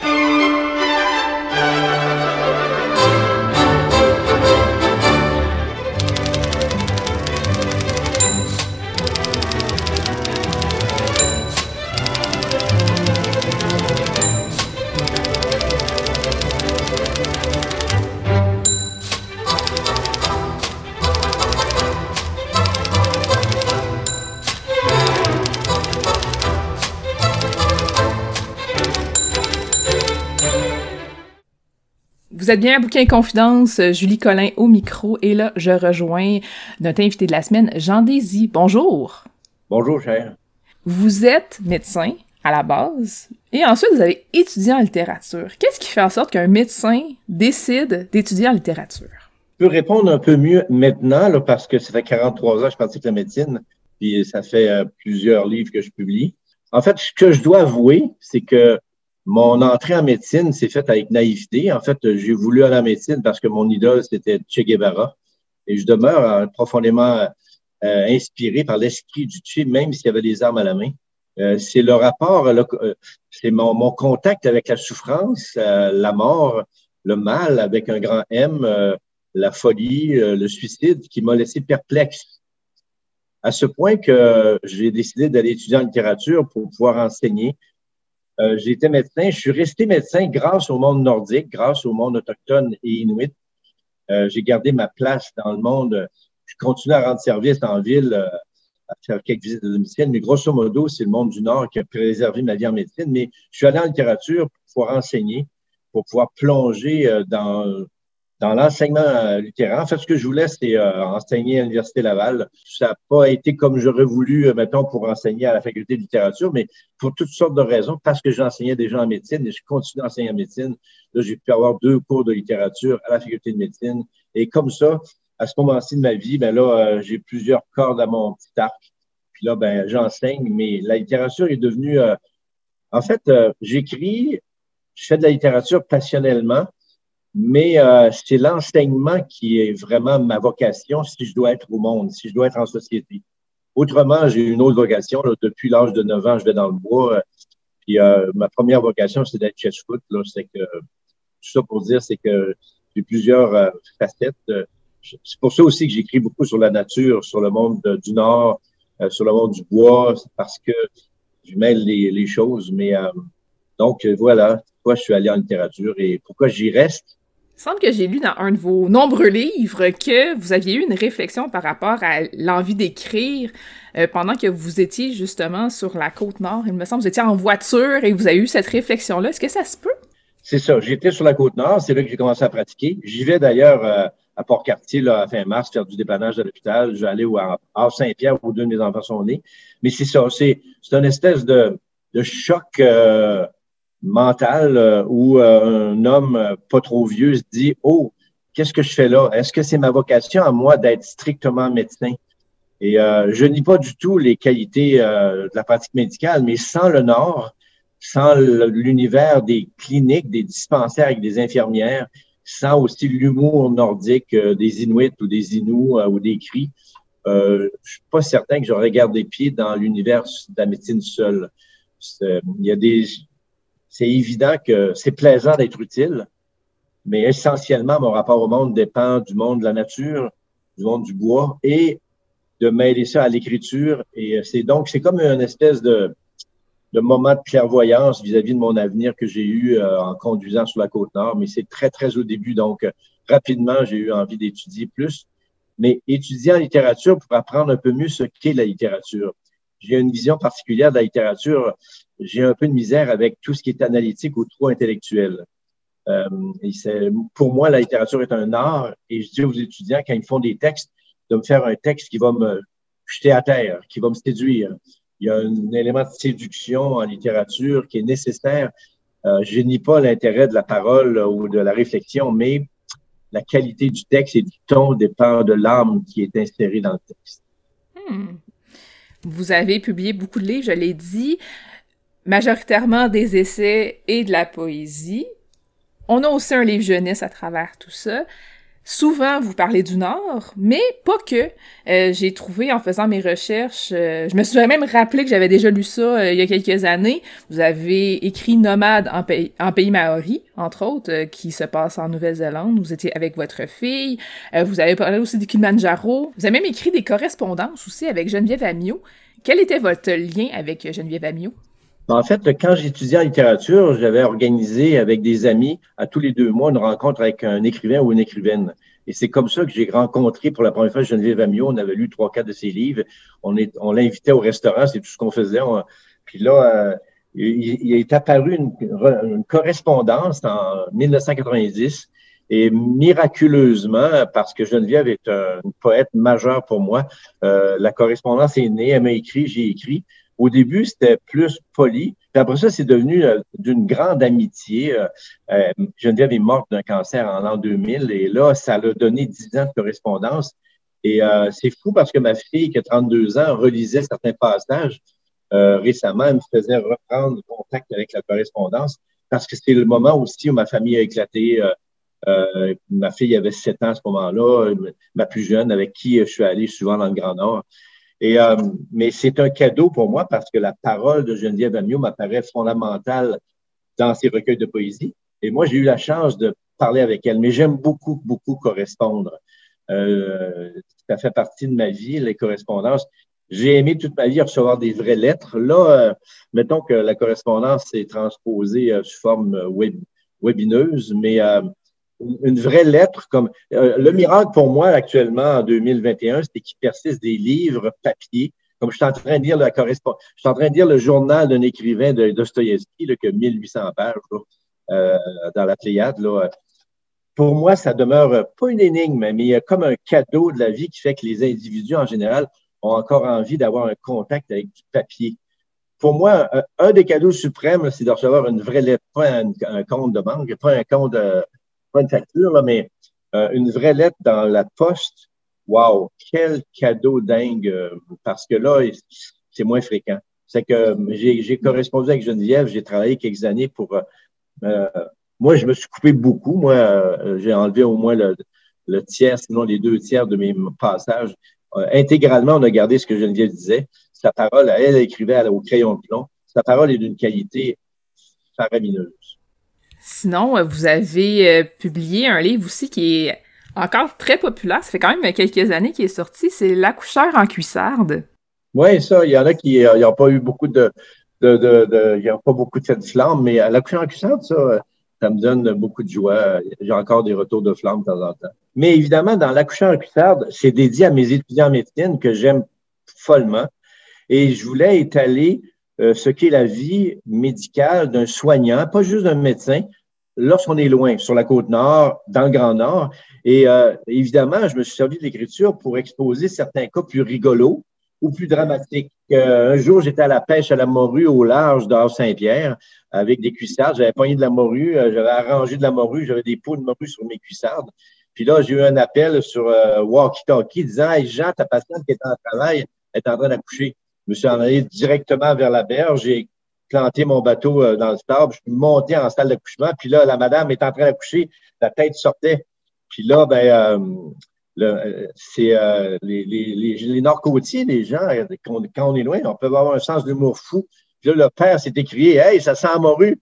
Vous êtes bien à Bouquin Confidence, Julie Collin au micro, et là, je rejoins notre invité de la semaine, Jean Désy. Bonjour. Bonjour, cher. Vous êtes médecin à la base, et ensuite vous avez étudié en littérature. Qu'est-ce qui fait en sorte qu'un médecin décide d'étudier en littérature? Je peux répondre un peu mieux maintenant, là, parce que ça fait 43 ans que je pratique la médecine, puis ça fait euh, plusieurs livres que je publie. En fait, ce que je dois avouer, c'est que mon entrée en médecine s'est faite avec naïveté. En fait, j'ai voulu aller en médecine parce que mon idole, c'était Che Guevara. Et je demeure euh, profondément euh, inspiré par l'esprit du Che, même s'il y avait des armes à la main. Euh, c'est le rapport, c'est mon, mon, contact avec la souffrance, la mort, le mal avec un grand M, la folie, le suicide qui m'a laissé perplexe. À ce point que j'ai décidé d'aller étudier en littérature pour pouvoir enseigner, euh, j'ai été médecin. Je suis resté médecin grâce au monde nordique, grâce au monde autochtone et inuit. Euh, j'ai gardé ma place dans le monde. Je continue à rendre service en ville, euh, à faire quelques visites de domicile, mais grosso modo, c'est le monde du Nord qui a préservé ma vie en médecine. Mais je suis allé en littérature pour pouvoir enseigner, pour pouvoir plonger dans dans l'enseignement euh, lutheran. En fait, ce que je voulais, c'est euh, enseigner à l'Université Laval. Ça n'a pas été comme j'aurais voulu, euh, mettons, pour enseigner à la faculté de littérature, mais pour toutes sortes de raisons, parce que j'enseignais déjà en médecine et je continue d'enseigner en médecine. Là, j'ai pu avoir deux cours de littérature à la faculté de médecine. Et comme ça, à ce moment-ci de ma vie, ben là, j'ai plusieurs cordes à mon petit arc. Puis là, ben, j'enseigne, mais la littérature est devenue... en fait, j'écris, je fais de la littérature passionnellement, mais euh, c'est l'enseignement qui est vraiment ma vocation si je dois être au monde, si je dois être en société. Autrement, j'ai une autre vocation. depuis l'âge de 9 ans, je vais dans le bois. Euh, puis euh, ma première vocation, c'est d'être chef foot. C'est que tout ça pour dire, c'est que j'ai plusieurs facettes. C'est pour ça aussi que j'écris beaucoup sur la nature, sur le monde du Nord, sur le monde du bois, parce que je mêle les, les choses. Mais donc voilà pourquoi je suis allé en littérature et pourquoi j'y reste? Il semble que j'ai lu dans un de vos nombreux livres que vous aviez eu une réflexion par rapport à l'envie d'écrire euh, pendant que vous étiez justement sur la côte nord. Il me semble que vous étiez en voiture et vous avez eu cette réflexion-là. Est-ce que ça se peut? C'est ça. J'étais sur la côte nord. C'est là que j'ai commencé à pratiquer. J'y vais d'ailleurs euh, à Port-Cartier à fin mars faire du dépannage de l'hôpital. Je vais aller à Saint-Pierre où deux de mes enfants sont nés. Mais c'est ça. C'est, c'est une espèce de, de choc. Euh, mentale où un homme pas trop vieux se dit, oh, qu'est-ce que je fais là? Est-ce que c'est ma vocation à moi d'être strictement médecin? Et euh, je nie pas du tout les qualités euh, de la pratique médicale, mais sans le Nord, sans l'univers des cliniques, des dispensaires avec des infirmières, sans aussi l'humour nordique euh, des Inuits ou des Inuits ou des Cris, euh, je suis pas certain que j'aurais gardé pied dans l'univers de la médecine seule. Il y a des, c'est évident que c'est plaisant d'être utile, mais essentiellement, mon rapport au monde dépend du monde de la nature, du monde du bois et de mêler ça à l'écriture. Et euh, c'est donc, c'est comme une espèce de, de moment de clairvoyance vis-à-vis de mon avenir que j'ai eu euh, en conduisant sur la côte nord, mais c'est très, très au début. Donc, euh, rapidement, j'ai eu envie d'étudier plus. Mais étudier en littérature pour apprendre un peu mieux ce qu'est la littérature. J'ai une vision particulière de la littérature. J'ai un peu de misère avec tout ce qui est analytique ou trop intellectuel. Euh, pour moi, la littérature est un art et je dis aux étudiants, quand ils font des textes, de me faire un texte qui va me jeter à terre, qui va me séduire. Il y a un élément de séduction en littérature qui est nécessaire. Euh, je nie pas l'intérêt de la parole ou de la réflexion, mais la qualité du texte et du ton dépend de l'âme qui est insérée dans le texte. Hmm. Vous avez publié beaucoup de livres, je l'ai dit, majoritairement des essais et de la poésie. On a aussi un livre jeunesse à travers tout ça. Souvent, vous parlez du Nord, mais pas que. Euh, j'ai trouvé en faisant mes recherches, euh, je me suis même rappelé que j'avais déjà lu ça euh, il y a quelques années. Vous avez écrit Nomade en pays, en maori, entre autres, qui se passe en Nouvelle-Zélande. Vous étiez avec votre fille. vous avez parlé aussi du Kilimanjaro. Vous avez même écrit des correspondances aussi avec Geneviève Amiot. Quel était votre lien avec Geneviève Amiot? En fait, quand j'étudiais en littérature, j'avais organisé avec des amis à tous les deux mois une rencontre avec un écrivain ou une écrivaine. Et c'est comme ça que j'ai rencontré pour la première fois Geneviève Amiot. On avait lu trois, quatre de ses livres. On, on l'invitait au restaurant, c'est tout ce qu'on faisait. puis là, euh, il, est apparu une, correspondance en 1990. Et miraculeusement, parce que Geneviève est une poète majeure pour moi, euh, la correspondance est née. Elle m'a écrit, j'ai écrit. Au début, c'était plus poli. Puis après ça, c'est devenu euh, d'une grande amitié. Euh, euh, Geneviève est morte d'un cancer en l'an 2000 et là, ça l'a donné dix ans de correspondance. Et c'est fou parce que ma fille, qui a 32 ans, relisait certains passages récemment. Elle me faisait reprendre contact avec la correspondance parce que c'est le moment aussi où ma famille a éclaté. ma fille avait 7 ans à ce moment-là, ma plus jeune, avec qui je suis allé souvent dans le Grand Nord. Euh, mais c'est un cadeau pour moi parce que la parole de Geneviève Amiot m'apparaît fondamentale dans ses recueils de poésie. Et moi, j'ai eu la chance de parler avec elle, mais j'aime beaucoup, beaucoup correspondre. Euh, ça fait partie de ma vie, les correspondances. J'ai aimé toute ma vie recevoir des vraies lettres. Là, euh, mettons que la correspondance est transposée euh, sous forme web, webineuse, mais une vraie lettre comme euh, le miracle pour moi actuellement en 2021, c'est qu'il persiste des livres papier. Comme je suis en train de lire la correspondance, je suis en train de lire le journal d'un écrivain de Dostoïevski, qui a 1800 pages euh, dans la Pléiade. Là. Pour moi, ça demeure pas une énigme, mais il y a comme un cadeau de la vie qui fait que les individus en général ont encore envie d'avoir un contact avec du papier. Pour moi, un, des cadeaux suprêmes, c'est de recevoir une vraie lettre, pas un, compte de banque, pas un compte de, pas une facture, mais euh, une vraie lettre dans la poste. Wow, quel cadeau dingue, euh, parce que là, c'est moins fréquent. C'est que j'ai correspondu avec Geneviève, j'ai travaillé quelques années pour. Euh, moi, je me suis coupé beaucoup. Moi, j'ai enlevé au moins le, le, tiers, sinon les deux tiers de mes passages. intégralement, on a gardé ce que Geneviève disait. Sa parole, elle, elle écrivait au crayon de plomb. Sa parole est d'une qualité faramineuse. Sinon, euh, vous avez euh, publié un livre aussi qui est encore très populaire. Ça fait quand même quelques années qu'il est sorti. C'est L'accoucheur en cuissarde. Oui, ça, il y en a qui n'ont pas eu beaucoup de. de, de, il n'y a pas beaucoup de cette flamme, mais l'accoucheur en cuissarde, ça, ça me donne beaucoup de joie. J'ai encore des retours de flamme de temps en temps. Mais évidemment, dans l'accoucheur en cuissarde, c'est dédié à mes étudiants en médecine que j'aime follement. Et je voulais étaler euh, ce qu'est la vie médicale d'un soignant, pas juste d'un médecin, lorsqu'on est loin, sur la côte nord, dans le Grand Nord. Et euh, évidemment, je me suis servi de l'écriture pour exposer certains cas plus rigolos ou plus dramatique. un jour, j'étais à la pêche à la morue au large d'Or Saint-Pierre avec des cuissardes. J'avais pogné de la morue, euh, j'avais arrangé de la morue, j'avais des pots de morue sur mes cuissardes. Puis là, j'ai eu un appel sur euh, Walkie-Talkie disant Hey Jean, ta patiente qui est en travail est en train d'accoucher. Je me suis envoyé directement vers la berge. J'ai planté mon bateau euh, dans le sable. Je suis monté en salle d'accouchement. Puis là, la madame est en train d'accoucher. La tête sortait. Puis là, ben, euh, c'est euh, les, les, les, les Nord-Côtiers, les gens, quand, on est loin, on peut avoir un sens d'humour fou. Puis là, le père s'est écrié Hey, ça sent morue.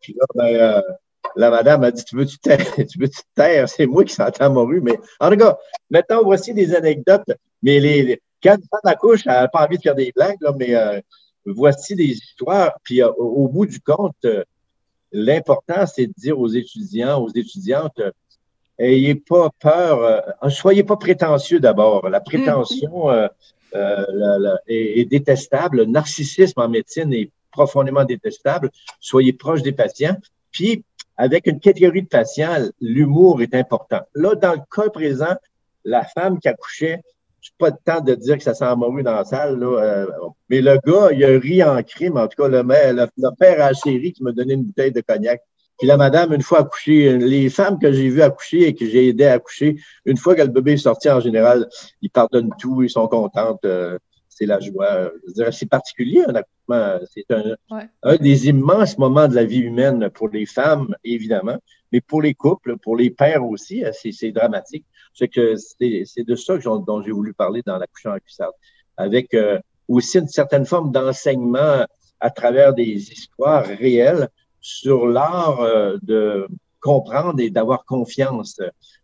Puis là, ben, euh, la madame a dit Tu veux-tu taire? Tu veux taire? C'est moi qui s'entends morue. Mais en tout cas, maintenant, voici des anecdotes. Mais les, quand une femme accouche, elle n'a pas envie de faire des blagues, là, mais voici des histoires. Puis au bout du compte, l'important, c'est de dire aux étudiants, aux étudiantes, ayez pas peur, euh, soyez pas prétentieux d'abord. La prétention euh, euh, est, détestable. Le narcissisme en médecine est profondément détestable. Soyez proche des patients. Puis, avec une catégorie de patients, l'humour est important. Là, dans le cas présent, la femme qui accouchait, pas le temps de dire que ça s'est morue dans la salle, là, mais le gars, il a ri en crime. En tout cas, le, le, père à la qui m'a donné une bouteille de cognac. Puis la madame, une fois accouchée, les femmes que j'ai vues accoucher et que j'ai aidé à accoucher, une fois que le bébé est sorti, en général, ils pardonnent tout, ils sont contentes. Euh, c'est la joie. C'est particulier, un accouchement. C'est un, des immenses moments de la vie humaine pour les femmes, évidemment, mais pour les couples, pour les pères aussi, euh, c'est dramatique. C'est de ça dont j'ai voulu parler dans l'accouchement en cuissarde. Avec euh, aussi une certaine forme d'enseignement à travers des histoires réelles sur l'art euh, de comprendre et d'avoir confiance.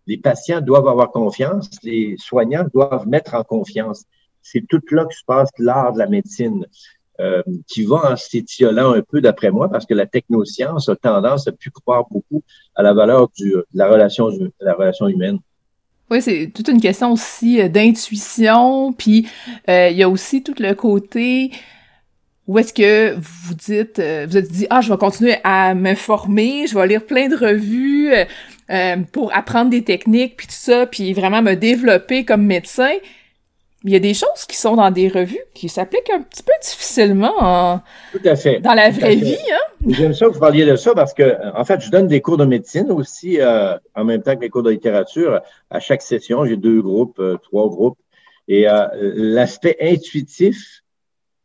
Les patients doivent avoir confiance, les soignants doivent mettre en confiance. C'est tout là que se passe l'art de la médecine, euh, qui va en s'étiolant un peu d'après moi, parce que la technoscience a tendance à plus croire beaucoup à la valeur la de la relation humaine. Oui, c'est toute une question aussi euh, d'intuition, puis il y a aussi tout le côté ou est-ce que vous dites, euh, vous êtes dit, ah, je vais continuer à m'informer, je vais lire plein de revues euh, euh, pour apprendre des techniques, puis tout ça, puis vraiment me développer comme médecin. Il y a des choses qui sont dans des revues qui s'appliquent un petit peu difficilement en... Tout à fait. dans la vraie vie. Hein? J'aime ça que vous parliez de ça parce que, en fait, je donne des cours de médecine aussi en même temps que mes cours de littérature. À chaque session, j'ai deux groupes, trois groupes. Et l'aspect intuitif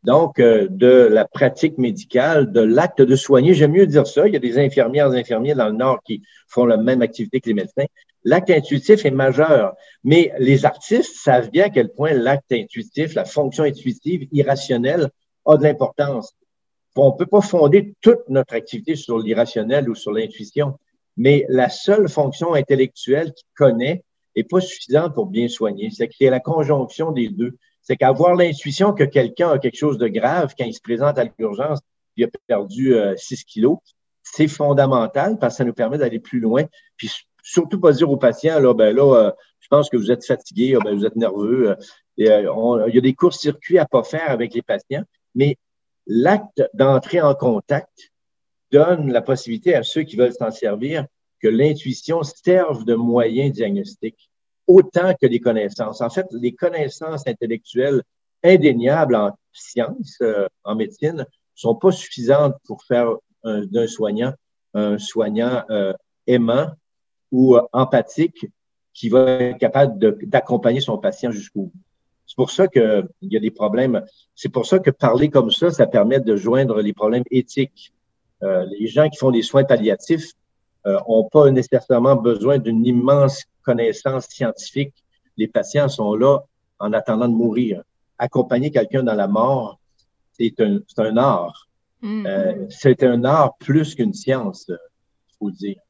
donc euh, de la pratique médicale, de l'acte de soigner. J'aime mieux dire ça. Il y a des infirmières et infirmiers dans le Nord qui font la même activité que les médecins. L'acte intuitif est majeur, mais les artistes savent bien à quel point l'acte intuitif, la fonction intuitive irrationnelle a de l'importance. On ne peut pas fonder toute notre activité sur l'irrationnel ou sur l'intuition, mais la seule fonction intellectuelle qui connaît n'est pas suffisante pour bien soigner. C'est qu'il y a la conjonction des deux c'est qu'avoir l'intuition que quelqu'un a quelque chose de grave quand il se présente à l'urgence, il a perdu 6 euh, kilos, c'est fondamental parce que ça nous permet d'aller plus loin. Puis surtout pas dire aux patients, là, ben là, euh, je pense que vous êtes fatigué, ah, ben, vous êtes nerveux. Euh, il y a des courts-circuits à pas faire avec les patients, mais l'acte d'entrer en contact donne la possibilité à ceux qui veulent s'en servir que l'intuition serve de moyen diagnostique autant que les connaissances. En fait, les connaissances intellectuelles indéniables en sciences, euh, en médecine, sont pas suffisantes pour faire d'un soignant un soignant euh, aimant ou euh, empathique qui va être capable d'accompagner son patient jusqu'au bout. C'est pour ça qu'il y a des problèmes. C'est pour ça que parler comme ça, ça permet de joindre les problèmes éthiques. les gens qui font des soins palliatifs n'ont pas nécessairement besoin d'une immense connaissances scientifiques. Les patients sont là en attendant de mourir. Accompagner quelqu'un dans la mort, c'est un, un, art. Mm. Euh, c'est un art plus qu'une science, il faut dire.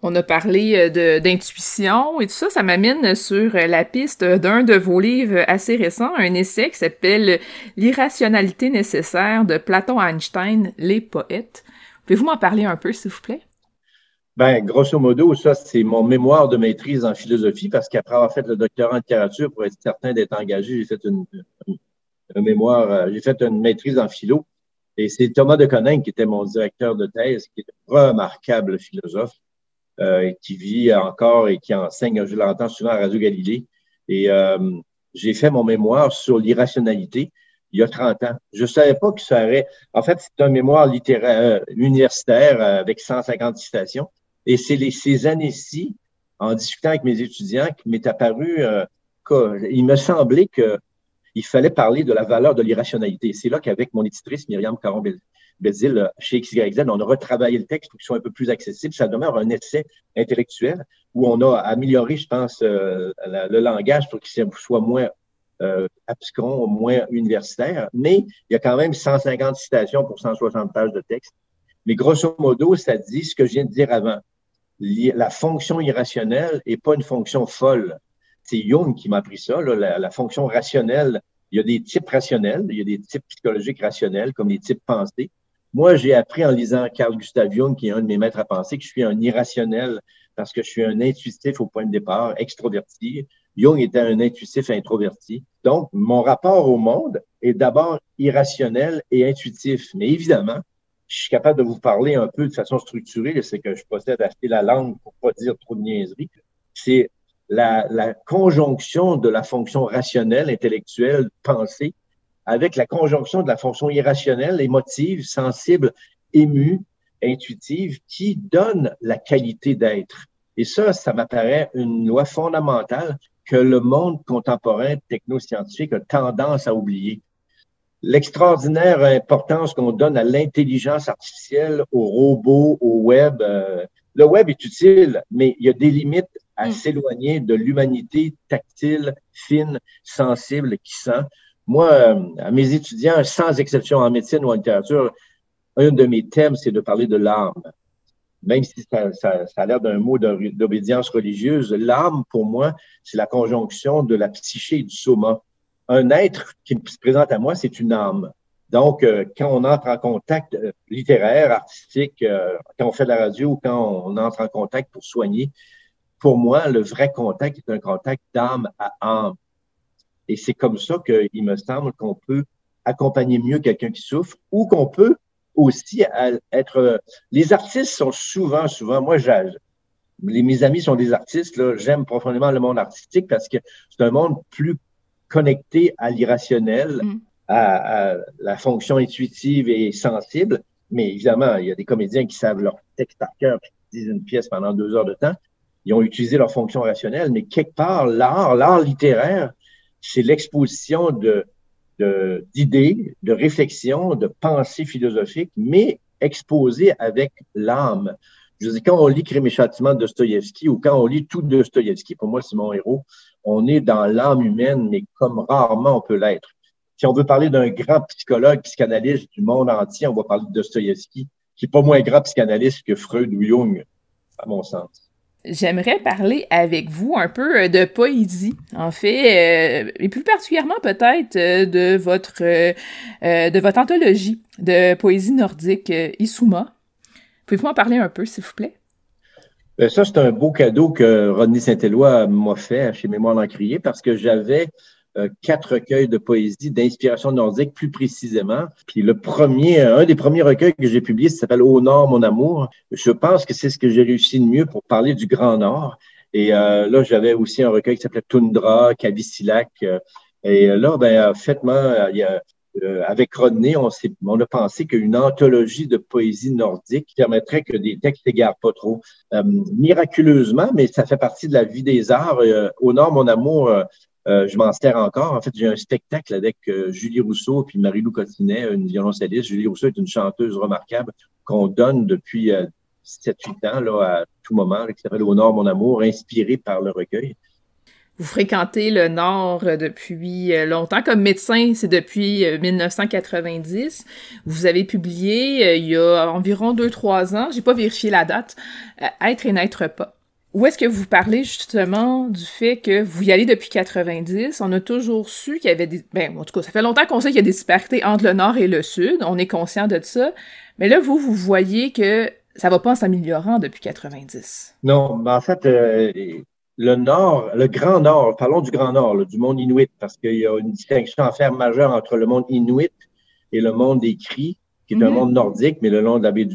On a parlé euh, d'intuition et tout ça, ça m'amène sur la piste d'un de vos livres assez récents, un essai qui s'appelle L'irrationalité nécessaire de Platon Einstein, les poètes. Pouvez-vous m'en parler un peu, s'il vous plaît? Ben, grosso modo, ça, c'est mon mémoire de maîtrise en philosophie, parce qu'après avoir fait le doctorat en littérature, pour être certain d'être engagé, j'ai fait une, mémoire, euh, j'ai fait une maîtrise en philo. Et c'est Thomas de Coninck qui était mon directeur de thèse, qui est un remarquable philosophe, euh, qui vit encore et qui enseigne, je l'entends souvent à Radio Galilée. Et euh, j'ai fait mon mémoire sur l'irrationalité il y a 30 ans. Je ne savais pas que ça aurait. En fait, c'est un mémoire littéraire euh, universitaire euh, avec 150 citations. Et c'est ces années-ci, en discutant avec mes étudiants, qui m'est apparu euh, qu'il me semblait qu'il fallait parler de la valeur de l'irrationalité. C'est là qu'avec mon éditrice Myriam Caron-Bézil, chez XYZ, on a retravaillé le texte pour qu'il soit un peu plus accessible. Ça demeure un essai intellectuel où on a amélioré, je pense, le langage pour qu'il soit moins euh, abscon, moins universitaire, mais il y a quand même 150 citations pour 160 pages de texte. Mais grosso modo, ça dit ce que je viens de dire avant. La fonction irrationnelle n'est pas une fonction folle. C'est Jung qui m'a appris ça, la, fonction rationnelle. Il y a des types rationnels, il y a des types psychologiques rationnels, comme les types pensés. Moi, j'ai appris en lisant Carl Gustav Jung, qui est un de mes maîtres à penser, que je suis un irrationnel parce que je suis un intuitif au point de départ, extroverti. Jung était un intuitif introverti. Donc, mon rapport au monde est d'abord irrationnel et intuitif. Mais évidemment, je suis capable de vous parler un peu de façon structurée, c'est que je possède assez la langue pour pas dire trop de niaiseries. C'est la, la, conjonction de la fonction rationnelle, intellectuelle, pensée, avec la conjonction de la fonction irrationnelle, émotive, sensible, émue, intuitive, qui donne la qualité d'être. Et ça, ça m'apparaît une loi fondamentale que le monde contemporain technoscientifique a tendance à oublier. L'extraordinaire importance qu'on donne à l'intelligence artificielle, aux robots, au web. Euh, le web est utile, mais il y a des limites à mm. s'éloigner de l'humanité tactile, fine, sensible, qui sent. Moi, euh, à mes étudiants, sans exception en médecine ou en littérature, un de mes thèmes, c'est de parler de l'âme même si ça, ça, ça a l'air d'un mot d'obédience religieuse, l'âme, pour moi, c'est la conjonction de la psyché et du soma. Un être qui se présente à moi, c'est une âme. Donc, euh, quand on entre en contact euh, littéraire, artistique, euh, quand on fait de la radio ou quand on, entre en contact pour soigner, pour moi, le vrai contact est un contact d'âme à âme. Et c'est comme ça qu'il me semble qu'on peut accompagner mieux quelqu'un qui souffre ou qu'on peut aussi être. Les artistes sont souvent, souvent, moi, les, mes amis sont des artistes, j'aime profondément le monde artistique parce que c'est un monde plus connecté à l'irrationnel, mm. à, la fonction intuitive et sensible. Mais évidemment, il y a des comédiens qui savent leur texte par cœur, qui disent une pièce pendant deux heures de temps. Ils ont utilisé leur fonction rationnelle, mais quelque part, l'art, l'art littéraire, c'est l'exposition de, d'idées, de, réflexions, de pensées philosophiques, mais exposées avec l'âme. Je dire, quand on lit Crime Châtiment de Dostoïevski ou quand on lit tout Dostoïevski, pour moi, c'est mon héros, on est dans l'âme humaine, mais comme rarement on peut l'être. Si on veut parler d'un grand psychologue, psychanalyste du monde entier, on va parler de Dostoïevski, qui n'est pas moins grand psychanalyste que Freud ou Jung, à mon sens. J'aimerais parler avec vous un peu euh, de poésie, en fait, euh, et plus particulièrement peut-être euh, de votre de votre anthologie de poésie nordique Isuma. Pouvez-vous en parler un peu, s'il vous plaît? Ben, ça, c'est un beau cadeau que Rodney Saint-Éloi m'a fait chez Mémoire d'Encrier parce que j'avais euh, quatre recueils de poésie d'inspiration nordique plus précisément. Puis le premier, un des premiers recueils que j'ai publié, s'appelle Au Nord, mon amour. Je pense que c'est ce que j'ai réussi le mieux pour parler du Grand Nord. Et euh, là, j'avais aussi un recueil qui s'appelait Tundra, Kavisilak. Euh, et là, ben, faitement, il y a, avec Rodney, on, on, a pensé qu'une anthologie de poésie nordique permettrait que des textes n'égarent pas trop. miraculeusement, mais ça fait partie de la vie des arts. Au Nord, mon amour, euh, je m'en sers encore. En fait, j'ai un spectacle avec euh, Julie Rousseau puis Marie-Lou Cotinet, une violoncelliste. Julie Rousseau est une chanteuse remarquable qu'on donne depuis 7-8 euh, ans là, à tout moment, qui s'appelle Au Nord, mon amour, inspiré par le recueil. Vous fréquentez le Nord depuis longtemps. Comme médecin, c'est depuis 1990. Vous avez publié il y a environ 2-3 ans, j'ai pas vérifié la date, Être et n'être pas. Où est-ce que vous parlez justement du fait que vous y allez depuis 90? On a toujours su qu'il y avait des... Ben, en tout cas, ça fait longtemps qu'on sait qu'il y a des disparités entre le Nord et le Sud. On est conscient de ça. Mais là, vous, vous voyez que ça va pas en s'améliorant depuis 90. Non, mais en fait, euh, le Nord, le Grand Nord, parlons du Grand Nord, du monde inuit, parce qu'il y a une distinction à faire majeure entre le monde inuit et le monde des cris, qui est un mhm. monde nordique, mais le long de la baie,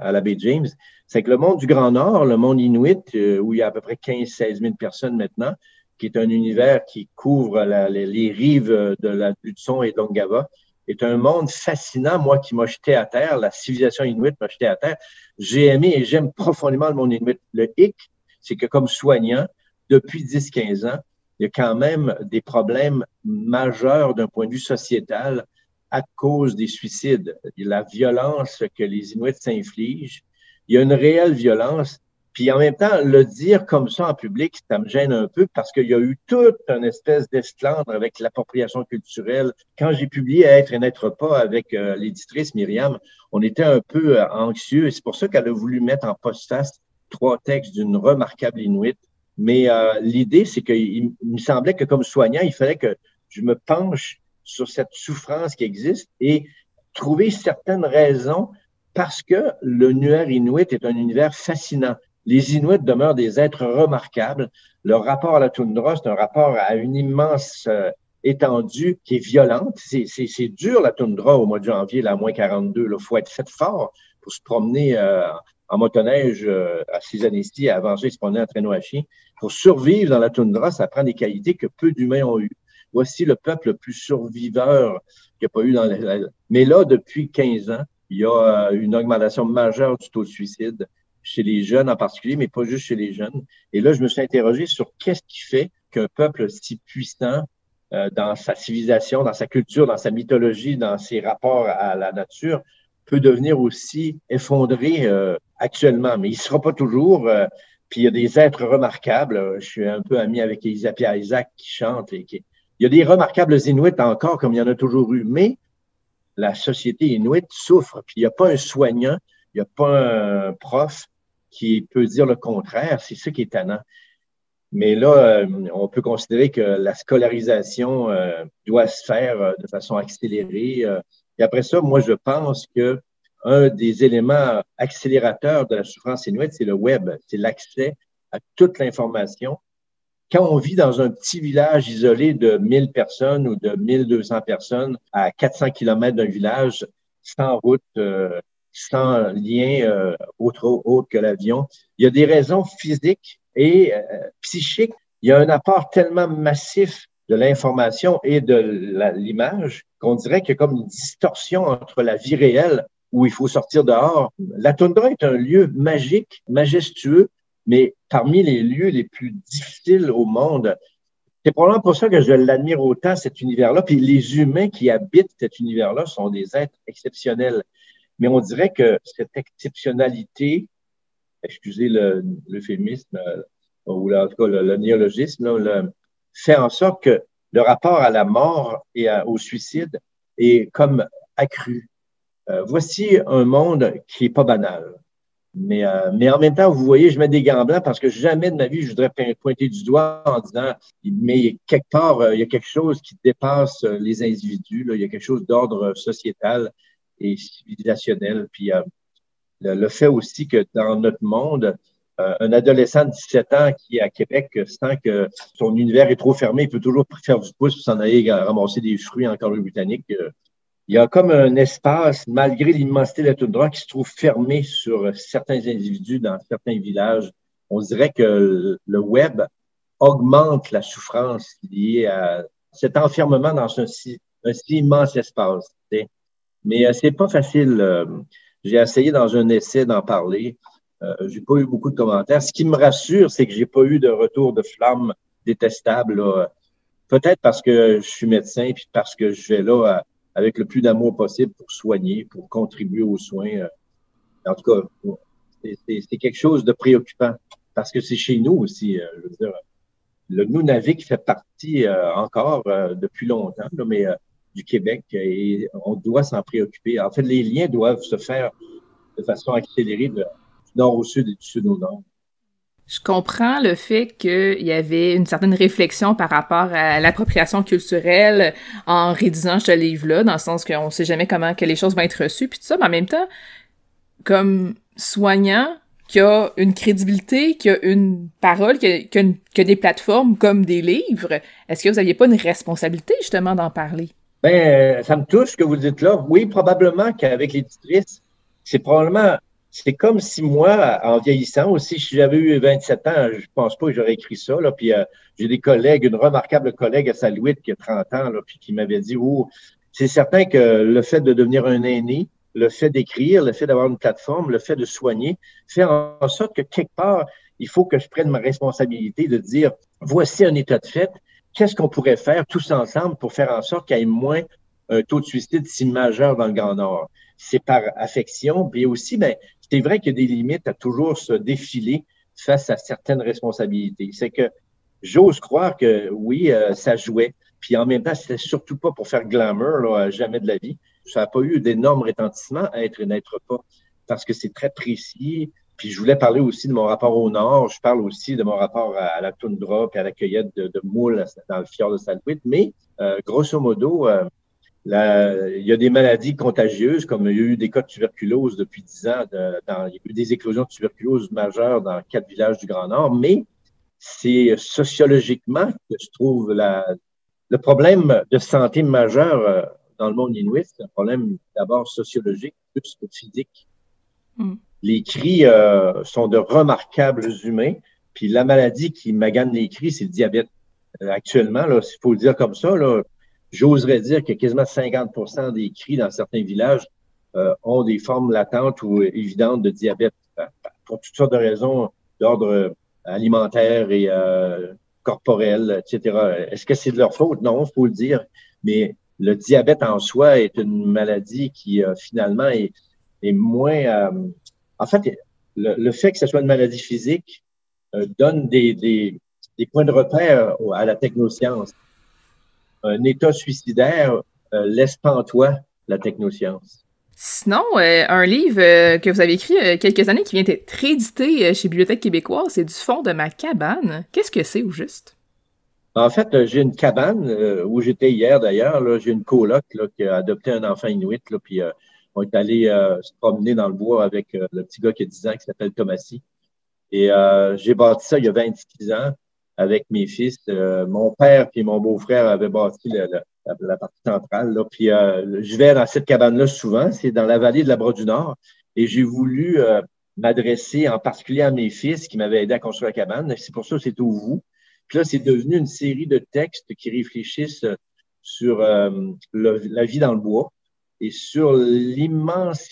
à la baie James. C'est que le monde du Grand Nord, le monde inuit, euh, où il y a à peu près 15-16 000 personnes maintenant, qui est un univers qui couvre les, rives de la Hudson et de Longava, est un monde fascinant, moi, qui m'a jeté à terre. La civilisation inuite m'a jeté à terre. J'ai aimé et j'aime profondément le monde inuit. Le hic, c'est que comme soignant, depuis 10-15 ans, il y a quand même des problèmes majeurs d'un point de vue sociétal à cause des suicides. La violence que les Inuits s'infligent, il y a une réelle violence puis en même temps, le dire comme ça en public, ça me gêne un peu parce qu'il y a eu toute une espèce d'esclandre avec l'appropriation culturelle. Quand j'ai publié Être et n'être pas avec euh, l'éditrice Myriam, on était un peu euh, anxieux c'est pour ça qu'elle a voulu mettre en post-face trois textes d'une remarquable Inuit. Mais euh, l'idée, c'est qu'il me semblait que comme soignant, il fallait que je me penche sur cette souffrance qui existe et trouver certaines raisons parce que le nuaire inuit est un univers fascinant les Inuits demeurent des êtres remarquables. Leur rapport à la toundra, c'est un rapport à une immense euh, étendue qui est violente. C'est dur la toundra au mois de janvier, la moins 42. Il faut être fait fort pour se promener euh, en motoneige euh, à ces années-ci, à avancer, se promener en traîneau à chien. Pour survivre dans la toundra, ça prend des qualités que peu d'humains ont eues. Voici le peuple le plus surviveur qu'il n'y a pas eu dans la... Mais là, depuis 15 ans, il y a une augmentation majeure du taux de suicide chez les jeunes en particulier, mais pas juste chez les jeunes. Et là, je me suis interrogé sur qu'est-ce qui fait qu'un peuple si puissant euh, dans sa civilisation, dans sa culture, dans sa mythologie, dans ses rapports à la nature, peut devenir aussi effondré euh, actuellement. Mais il ne sera pas toujours. Euh, puis il y a des êtres remarquables. Je suis un peu ami avec Pierre Isaac qui chante. Et qui... Il y a des remarquables Inuits encore, comme il y en a toujours eu. Mais la société Inuit souffre. Puis il n'y a pas un soignant, il n'y a pas un prof, qui peut dire le contraire. C'est ça qui est étonnant. Mais là, euh, on peut considérer que la scolarisation euh, doit se faire euh, de façon accélérée. et après ça, moi, je pense que un des éléments accélérateurs de la souffrance inuite, c'est le web, c'est l'accès à toute l'information. Quand on vit dans un petit village isolé de 1000 personnes ou de 1200 personnes à 400 km d'un village, sans route, sans lien euh, autre, autre que l'avion. Il y a des raisons physiques et euh, psychiques. Il y a un apport tellement massif de l'information et de l'image qu'on dirait qu'il y a comme une distorsion entre la vie réelle où il faut sortir dehors. La toundra est un lieu magique, majestueux, mais parmi les lieux les plus difficiles au monde. C'est probablement pour ça que je l'admire autant, cet univers-là. Puis les humains qui habitent cet univers-là sont des êtres exceptionnels. Mais on dirait que cette exceptionnalité, excusez l'euphémisme, euh, ou en tout cas le, néologisme, fait en sorte que le rapport à la mort et au suicide est comme accru. Euh, voici un monde qui n'est pas banal. Mais, euh, mais en même temps, vous voyez, je mets des gants blancs parce que jamais de ma vie, je voudrais pointer du doigt en disant, mais quelque part, il y a quelque chose qui dépasse les individus, il y a quelque chose d'ordre sociétal et civilisationnel. Puis euh, le, fait aussi que dans notre monde, euh, un adolescent de 17 ans qui est à Québec sent que son univers est trop fermé, il peut toujours faire du pouce pour s'en aller ramasser des fruits en Colombie-Britannique. Il y a comme un espace, malgré l'immensité de la toundra, qui se trouve fermé sur certains individus dans certains villages. On dirait que le web augmente la souffrance liée à cet enfermement dans un si, un si immense espace. Mais euh, c'est pas facile. Euh, j'ai essayé dans un essai d'en parler. Euh, j'ai pas eu beaucoup de commentaires. Ce qui me rassure, c'est que j'ai pas eu de retour de flamme détestable. Peut-être parce que je suis médecin puis parce que je vais là avec le plus d'amour possible pour soigner, pour contribuer aux soins. En tout cas, c'est quelque chose de préoccupant parce que c'est chez nous aussi. je veux dire, le Nunavik fait partie encore depuis longtemps, mais du Québec et on doit s'en préoccuper. En fait, les liens doivent se faire de façon accélérée du nord au sud et du sud au nord. Je comprends le fait qu'il y avait une certaine réflexion par rapport à l'appropriation culturelle en rédigeant ce livre-là, dans le sens qu'on ne sait jamais comment que les choses vont être reçues, puis tout ça, mais en même temps, comme soignant, qui a une crédibilité, qui a une parole, qui a, qui a des plateformes comme des livres, est-ce que vous n'aviez pas une responsabilité justement d'en parler? Ben, ça me touche ce que vous dites là. Oui, probablement qu'avec l'éditrice, c'est probablement c'est comme si moi, en vieillissant aussi, si j'avais eu 27 ans, je pense pas que j'aurais écrit ça. Là, puis euh, j'ai des collègues, une remarquable collègue à Salouit qui a 30 ans, là, puis qui m'avait dit Oh, c'est certain que le fait de devenir un aîné, le fait d'écrire, le fait d'avoir une plateforme, le fait de soigner, fait en sorte que quelque part, il faut que je prenne ma responsabilité de dire voici un état de fait, qu'est-ce qu'on pourrait faire tous ensemble pour faire en sorte qu'il y ait moins un taux de suicide si majeur dans le Grand Nord? C'est par affection, mais aussi, ben, c'est vrai qu'il y a des limites à toujours se défiler face à certaines responsabilités. C'est que j'ose croire que oui, euh, ça jouait. Puis en même temps, c'était surtout pas pour faire glamour, là, jamais de la vie. Ça n'a pas eu d'énormes retentissements à être et n'être pas, parce que c'est très précis. Puis je voulais parler aussi de mon rapport au Nord. Je parle aussi de mon rapport à, la toundra et à la cueillette de, moules dans le fjord de Saint-Louis. Mais euh, grosso modo, euh, il y a des maladies contagieuses, comme il y a eu des cas de tuberculose depuis dix ans. dans, il y a eu des éclosions de tuberculose majeures dans quatre villages du Grand Nord, mais c'est sociologiquement que je trouve la, le problème de santé majeur euh, dans le monde inuit, c'est un problème d'abord sociologique plus que physique. Mm. Les cris euh, sont de remarquables humains, puis la maladie qui magane les cris, c'est le diabète. Euh, actuellement, là, s'il faut le dire comme ça, là, j'oserais dire que quasiment 50% des cris dans certains villages euh, ont des formes latentes ou évidentes de diabète euh, pour toutes sortes de raisons d'ordre alimentaire et euh, corporel, etc. Est-ce que c'est de leur faute? Non, il faut le dire. Mais le diabète en soi est une maladie qui finalement est, est moins... en fait, le, fait que ce soit une maladie physique donne des, des, des points de repère à la technoscience un état suicidaire euh, laisse pantois la technoscience. Sinon, euh, un livre euh, que vous avez écrit il y a quelques années qui vient d'être réédité chez Bibliothèque québécoise, c'est Du fond de ma cabane. Qu'est-ce que c'est au juste? En fait, j'ai une cabane où j'étais hier d'ailleurs. J'ai une coloc là, qui a adopté un enfant inuit, là, puis on est allé se promener dans le bois avec le petit gars qui a 10 ans qui s'appelle Thomasy. Et j'ai bâti ça il y a 26 ans avec mes fils. Euh, mon père et mon beau-frère avaient bâti la, partie centrale. Puis euh, je vais dans cette cabane-là souvent. C'est dans la vallée de la Bras du Nord. Et j'ai voulu euh, m'adresser en particulier à mes fils qui m'avaient aidé à construire la cabane. C'est pour ça que c'est au vous. Puis là, c'est devenu une série de textes qui réfléchissent sur la vie dans le bois et sur l'immense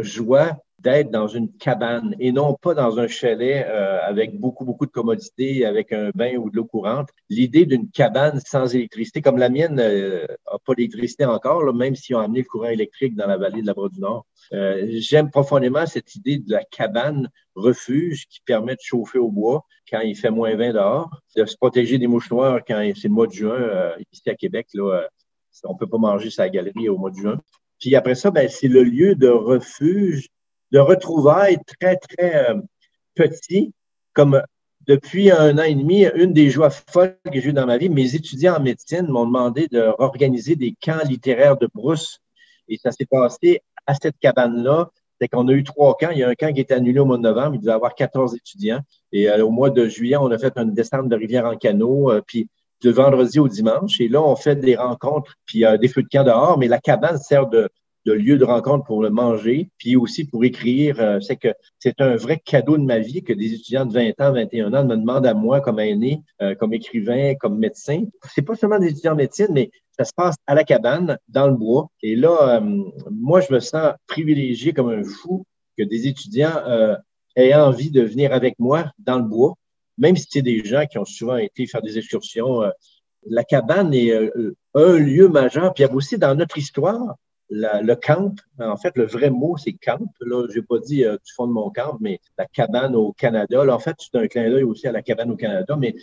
joie d'être dans une cabane et non pas dans un chalet euh, avec beaucoup, beaucoup de commodités, avec un bain ou de l'eau courante. L'idée d'une cabane sans électricité, comme la mienne n'a euh, pas d'électricité encore, même si on a amené le courant électrique dans la vallée de la Bras du Nord. Euh, j'aime profondément cette idée de la cabane refuge qui permet de chauffer au bois quand il fait moins 20 dehors, de se protéger des mouches noires quand c'est le mois de juin. ici à Québec, là, on peut pas manger sa galerie au mois de juin. Puis après ça, ben, c'est le lieu de refuge de retrouvailles très, très euh, petit, comme depuis un an et demi, une des joies folles que j'ai eues dans ma vie, mes étudiants en médecine m'ont demandé de organiser des camps littéraires de brousse. Et ça s'est passé à cette cabane-là. C'est qu'on a eu trois camps. Il y a un camp qui est annulé au mois de novembre. Il devait avoir 14 étudiants. Et euh, au mois de juillet, on a fait une descente de rivière en canot. Euh, puis de vendredi au dimanche. Et là, on fait des rencontres, puis a des feux de camp dehors, mais la cabane sert de, de lieu de rencontre pour le manger, puis aussi pour écrire. Euh, c'est que c'est un vrai cadeau de ma vie que des étudiants de 20 ans, 21 ans me demandent à moi comme aîné, euh, comme écrivain, comme médecin. C'est pas seulement des étudiants en médecine, mais ça se passe à la cabane, dans le bois. Et là, euh, moi, je me sens privilégié comme un fou que des étudiants aient envie de venir avec moi dans le bois, même si c'est des gens qui ont souvent été faire des excursions. la cabane est un lieu majeur. Puis il y a aussi dans notre histoire, le camp, en fait, le vrai mot, c'est camp. Là, j'ai pas dit euh, du fond de mon camp, mais la cabane au Canada. Là, en fait, c'est un clin d'œil aussi à la cabane au Canada, mais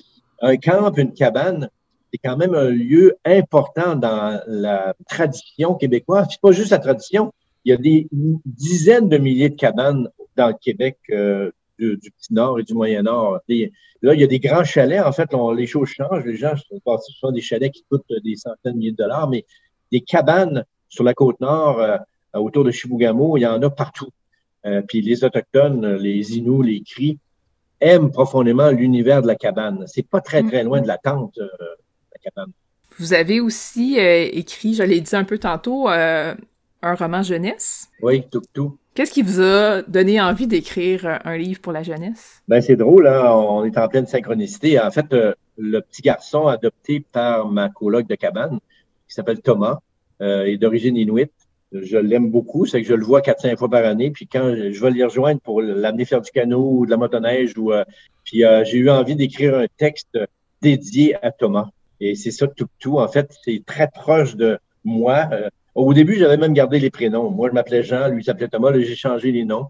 un camp, une cabane, c'est quand même un lieu important dans la tradition québécoise. C'est pas juste la tradition. Il y a des dizaines de milliers de cabanes dans le Québec euh, du, Petit Nord et du Moyen Nord. là, il y a des grands chalets. En fait, les choses changent. Les gens sont passés sur des chalets qui coûtent des centaines de milliers de dollars, mais des cabanes sur la côte nord, euh, autour de Chibougamau, il y en a partout. Euh, puis les Autochtones, les Inuits, les Cris, aiment profondément l'univers de la cabane. C'est pas très, très loin de la tente, euh, la cabane. Vous avez aussi écrit, je l'ai dit un peu tantôt, un roman jeunesse. Oui, tout, tout. Qu'est-ce qui vous a donné envie d'écrire un livre pour la jeunesse? Ben, c'est drôle, hein? on est en pleine synchronicité. En fait, euh, le petit garçon adopté par ma coloc de cabane, qui s'appelle Thomas, euh, est d'origine inuit. Je l'aime beaucoup, c'est que je le vois quatre, cinq fois par année. Puis quand je vais l'y rejoindre pour l'amener faire du canot ou de la motoneige, ou, euh, puis euh, j'ai eu envie d'écrire un texte dédié à Thomas. Et c'est ça tout, tout. En fait, c'est très proche de moi. Au début, j'avais même gardé les prénoms. Moi, je m'appelais Jean, lui s'appelait Thomas. Là, j'ai changé les noms.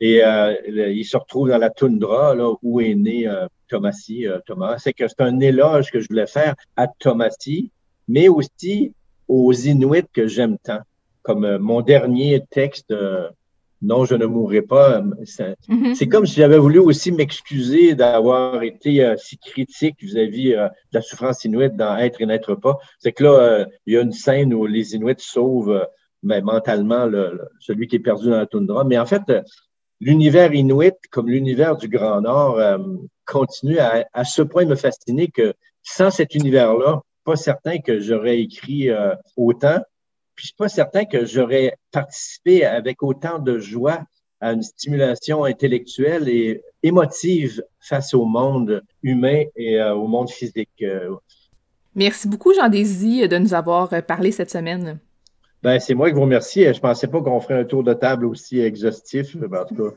Et euh, il se retrouve dans la toundra, là, où est né euh, euh Thomas. C'est que c'est un éloge que je voulais faire à Thomasy, mais aussi aux Inuits que j'aime tant. Comme euh, mon dernier texte, non, je ne mourrai pas. Mm-hmm. C'est comme si j'avais voulu aussi m'excuser d'avoir été euh, si critique vis-à-vis euh, de la souffrance inuite dans Être et n'être pas. C'est que là, euh, il y a une scène où les Inuits sauvent mais ben, mentalement celui qui est perdu dans la toundra. Mais en fait, l'univers inuit, comme l'univers du Grand Nord, continue à, à, ce point me fasciner que sans cet univers-là, pas certain que j'aurais écrit autant. Puis je suis pas certain que j'aurais participé avec autant de joie à une stimulation intellectuelle et émotive face au monde humain et euh, au monde physique. Merci beaucoup, Jean Désy, de nous avoir parlé cette semaine. Ben, c'est moi qui vous remercie. Je pensais pas qu'on ferait un tour de table aussi exhaustif, en tout cas.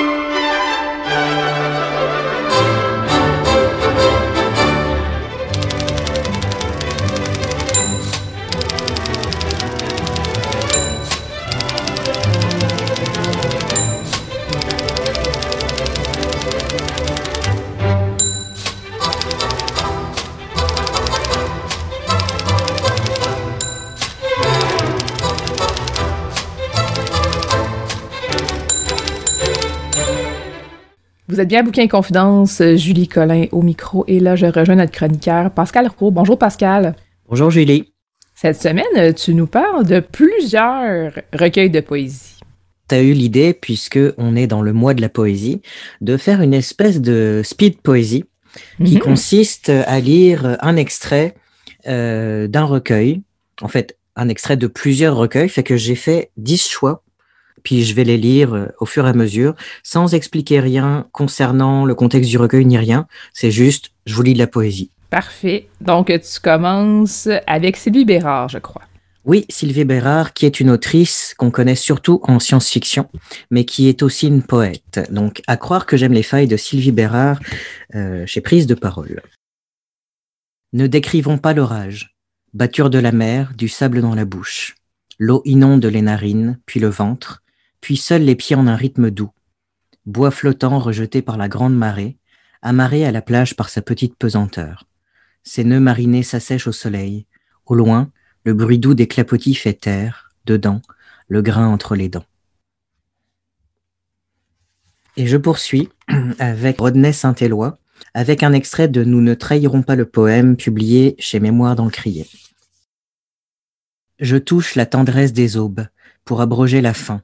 Vous êtes bien Bouquin et Confidence, Julie Collin au micro. Et là, je rejoins notre chroniqueur Pascal Roux. Bonjour Pascal. Bonjour Julie. Cette semaine, tu nous parles de plusieurs recueils de poésie. Tu as eu l'idée, puisque on est dans le mois de la poésie, de faire une espèce de speed poésie qui mhm. consiste à lire un extrait euh, d'un recueil. En fait, un extrait de plusieurs recueils, fait que j'ai fait dix choix puis je vais les lire euh, au fur et à mesure, sans expliquer rien concernant le contexte du recueil ni rien. C'est juste, je vous lis de la poésie. Parfait. Donc, tu commences avec Sylvie Bérard, je crois. Oui, Sylvie Bérard, qui est une autrice qu'on connaît surtout en science-fiction, mais qui est aussi une poète. Donc, à croire que j'aime les failles de Sylvie Bérard, euh, j'ai prise de parole. Ne décrivons pas l'orage, batture de la mer, du sable dans la bouche. L'eau inonde les narines, puis le ventre, puis seuls les pieds en un rythme doux. Bois flottant rejeté par la grande marée, amarré à la plage par sa petite pesanteur. Ses nœuds marinés s'assèchent au soleil. Au loin, le bruit doux des clapotis fait taire, dedans, le grain entre les dents. Et je poursuis avec Rodney Saint-Éloi, avec un extrait de Nous ne trahirons pas le poème publié chez Mémoire dans le Crier. Je touche la tendresse des aubes pour abroger la faim,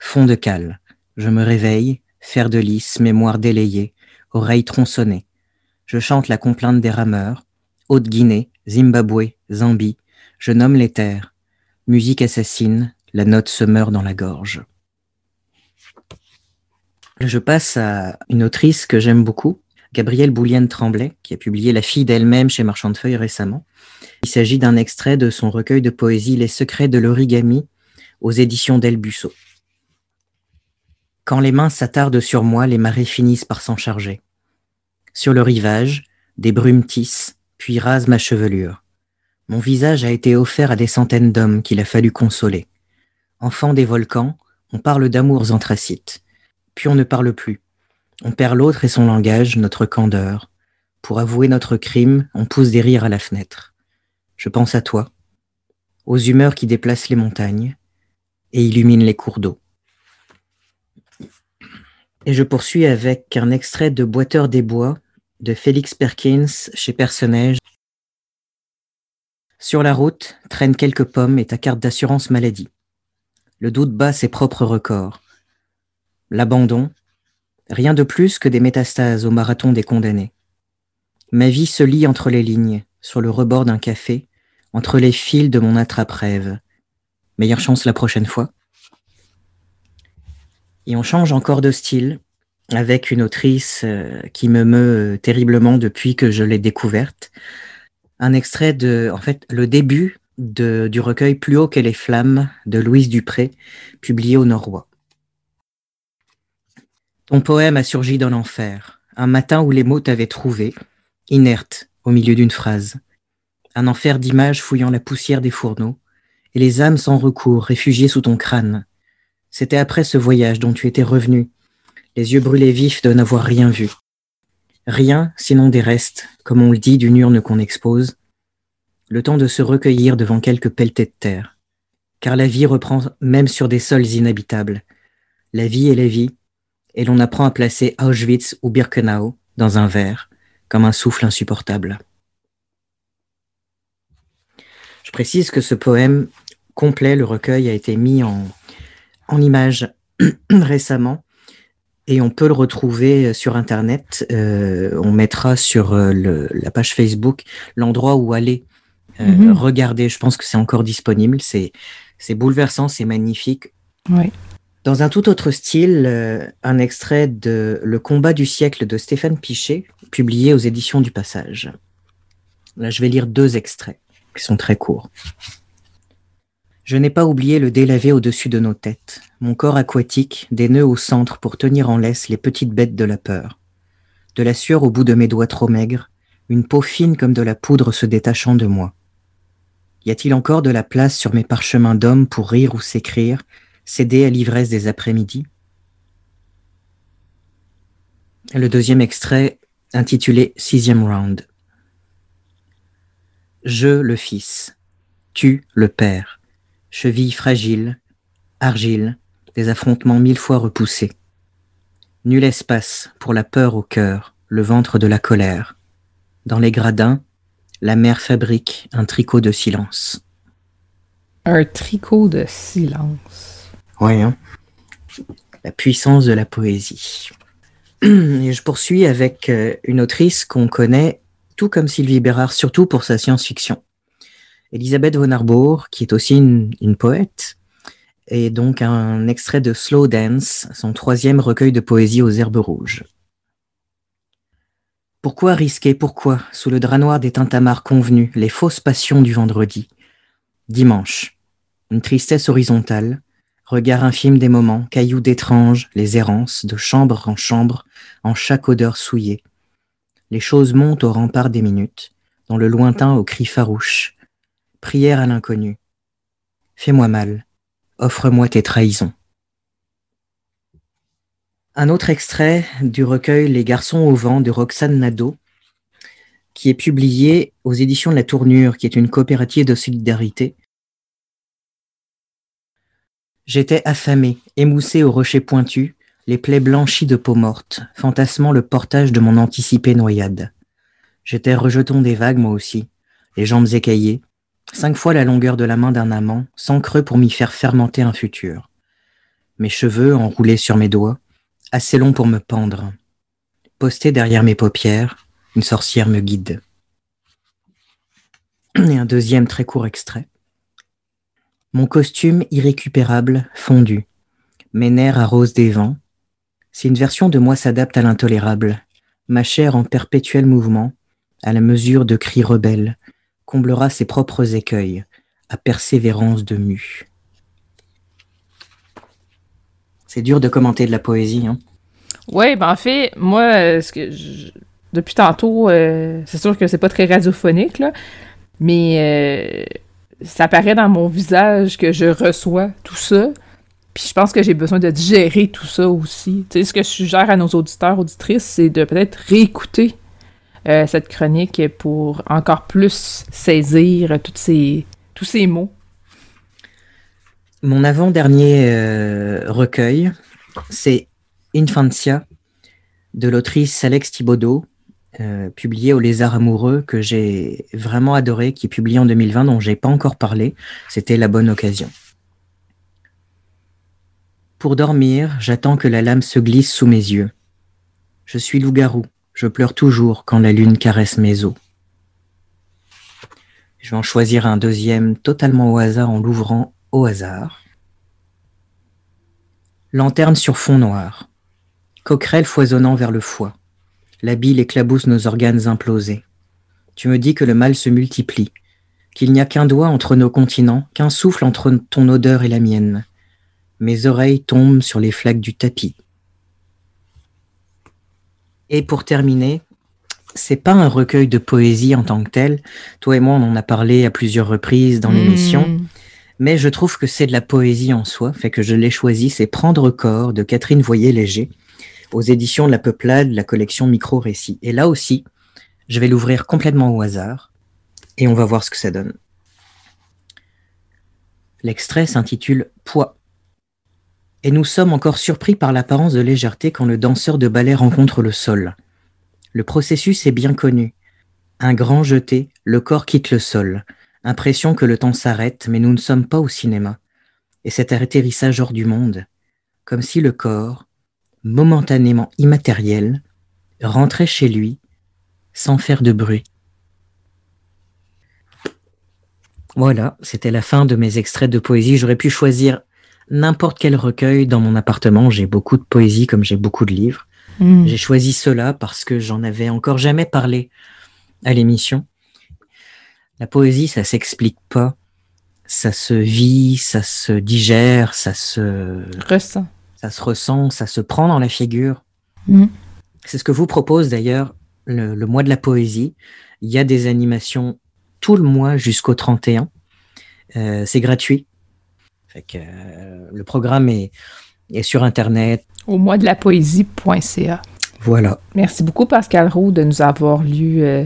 Fond de cale. Je me réveille, fer de lys, mémoire délayée, oreille tronçonnée. Je chante la complainte des rameurs. Haute-Guinée, Zimbabwe, Zambie. Je nomme les terres. Musique assassine, la note se meurt dans la gorge. Je passe à une autrice que j'aime beaucoup, Gabrielle Boulienne Tremblay, qui a publié La fille d'elle-même chez Marchand de Feuilles récemment. Il s'agit d'un extrait de son recueil de poésie Les secrets de l'origami aux éditions d'El Busso. Quand les mains s'attardent sur moi, les marées finissent par s'en charger. Sur le rivage, des brumes tissent, puis rasent ma chevelure. Mon visage a été offert à des centaines d'hommes qu'il a fallu consoler. Enfant des volcans, on parle d'amours anthracites. Puis on ne parle plus. On perd l'autre et son langage, notre candeur. Pour avouer notre crime, on pousse des rires à la fenêtre. Je pense à toi, aux humeurs qui déplacent les montagnes et illuminent les cours d'eau Et je poursuis avec un extrait de Boiteur des Bois de Félix Perkins chez Personnage. Sur la route, traîne quelques pommes et ta carte d'assurance maladie. Le doute bat ses propres records. L'abandon, rien de plus que des métastases au marathon des condamnés. Ma vie se lit entre les lignes, sur le rebord d'un café, entre les fils de mon attrape-rêve. Meilleure chance la prochaine fois. Et on change encore de style avec une autrice euh, qui me meut euh, terriblement depuis que je l'ai découverte. Un extrait de, en fait, le début du recueil Plus haut que les flammes de Louise Dupré, publié au Norrois. Ton poème a surgi dans l'enfer, un matin où les mots t'avaient trouvé, inerte au milieu d'une phrase. Un enfer d'images fouillant la poussière des fourneaux, et les âmes sans recours réfugiées sous ton crâne. C'était après ce voyage dont tu étais revenu, les yeux brûlés vifs de n'avoir rien vu. Rien, sinon des restes, comme on le dit d'une urne qu'on expose, le temps de se recueillir devant quelques pelletées de terre. Car la vie reprend même sur des sols inhabitables. La vie est la vie, et l'on apprend à placer Auschwitz ou Birkenau dans un verre, comme un souffle insupportable. Je précise que ce poème complet, le recueil, a été mis en, en image récemment et on peut le retrouver sur Internet. Euh, on mettra sur euh, le, la page Facebook l'endroit où aller euh, Mhm. regarder. Je pense que c'est encore disponible. C'est c'est bouleversant, c'est magnifique. Oui. Dans un tout autre style, euh, un extrait de Le combat du siècle de Stéphane Pichet, publié aux éditions du Passage. Là, je vais lire deux extraits qui sont très courts. Je n'ai pas oublié le délavé au-dessus de nos têtes, mon corps aquatique, des nœuds au centre pour tenir en laisse les petites bêtes de la peur. De la sueur au bout de mes doigts trop maigres, une peau fine comme de la poudre se détachant de moi. Y a-t-il encore de la place sur mes parchemins d'hommes pour rire ou s'écrire, céder à l'ivresse des après-midi? Le deuxième extrait, intitulé Sixième Round. Je, le fils, tu, le père, cheville fragile, argile, des affrontements mille fois repoussés. Nul espace pour la peur au cœur, le ventre de la colère. Dans les gradins, la mère fabrique un tricot de silence. Un tricot de silence. Ouais, hein. La puissance de la poésie. Et je poursuis avec euh, une autrice qu'on connaît tout comme Sylvie Bérard, surtout pour sa science-fiction. Elisabeth von Arbour, qui est aussi une, poète, et donc un extrait de Slow Dance, son troisième recueil de poésie aux herbes rouges. Pourquoi risquer, pourquoi, sous le drap noir des tintamarres convenus, les fausses passions du vendredi? Dimanche, une tristesse horizontale, regard infime des moments, cailloux d'étranges, les errances, de chambre en chambre, en chaque odeur souillée. Les choses montent au rempart des minutes, dans le lointain aux cris farouches. Prière à l'inconnu. Fais-moi mal, offre-moi tes trahisons. Un autre extrait du recueil Les garçons au vent de Roxane Nadeau, qui est publié aux éditions la Tournure, qui est une coopérative de solidarité. J'étais affamé, émoussé au rocher pointu, les plaies blanchies de peau morte, fantasmant le portage de mon anticipée noyade. J'étais rejeton des vagues, moi aussi, les jambes écaillées, cinq fois la longueur de la main d'un amant, sans creux pour m'y faire fermenter un futur. Mes cheveux enroulés sur mes doigts, assez longs pour me pendre. Posté derrière mes paupières, une sorcière me guide. Et un deuxième très court extrait. Mon costume irrécupérable, fondu. Mes nerfs arrosent des vents. Si une version de moi s'adapte à l'intolérable, ma chair en perpétuel mouvement, à la mesure de cris rebelles, comblera ses propres écueils, à persévérance de mue. C'est dur de commenter de la poésie, hein. Oui, ben en fait, moi, euh, depuis tantôt, euh, c'est sûr que c'est pas très radiophonique, là, mais euh, ça paraît dans mon visage que je reçois tout ça. Puis je pense que j'ai besoin de digérer tout ça aussi. Tu sais, ce que je suggère à nos auditeurs, auditrices, c'est de peut-être réécouter euh, cette chronique pour encore plus saisir ces, tous ces mots. Mon avant-dernier euh, recueil, c'est Infantia de l'autrice Alex Thibaudot, euh, publié au Lézard amoureux, que j'ai vraiment adoré, qui est publié en 2020, dont j'ai pas encore parlé. C'était la bonne occasion. Pour dormir, j'attends que la lame se glisse sous mes yeux. Je suis loup-garou, je pleure toujours quand la lune caresse mes os. Je vais en choisir un deuxième totalement au hasard en l'ouvrant au hasard. Lanterne sur fond noir. Coquerelle foisonnant vers le foie. La bile éclabousse nos organes implosés. Tu me dis que le mal se multiplie, qu'il n'y a qu'un doigt entre nos continents, qu'un souffle entre ton odeur et la mienne. Mes oreilles tombent sur les flaques du tapis. Et pour terminer, c'est pas un recueil de poésie en tant que tel. Toi et moi, on en a parlé à plusieurs reprises dans l'émission. Hmm. Mais je trouve que c'est de la poésie en soi, fait que je l'ai choisi, c'est Prendre corps de Catherine Voyer-Léger, aux éditions de la Peuplade, la collection Micro-Récits. Et là aussi, je vais l'ouvrir complètement au hasard, et on va voir ce que ça donne. L'extrait s'intitule Poids. Et nous sommes encore surpris par l'apparence de légèreté quand le danseur de ballet rencontre le sol. Le processus est bien connu. Un grand jeté, le corps quitte le sol. Impression que le temps s'arrête, mais nous ne sommes pas au cinéma. Et cet atterrissage hors du monde, comme si le corps, momentanément immatériel, rentrait chez lui sans faire de bruit. Voilà, c'était la fin de mes extraits de poésie. J'aurais pu choisir n'importe quel recueil dans mon appartement. J'ai beaucoup de poésie comme j'ai beaucoup de livres. Hmm. J'ai choisi cela parce que j'en avais encore jamais parlé à l'émission. La poésie, ça s'explique pas. Ça se vit, ça se digère, ça se, Ressent. ça se ressent, ça se prend dans la figure. Mm. C'est ce que vous propose d'ailleurs le, le mois de la poésie. Il y a des animations tout le mois jusqu'au 31. Euh, c'est gratuit. Fait que, euh, le programme est, est sur Internet. Au mois de la poésie.ca. Voilà. Merci beaucoup, Pascal Roux, de nous avoir lu euh,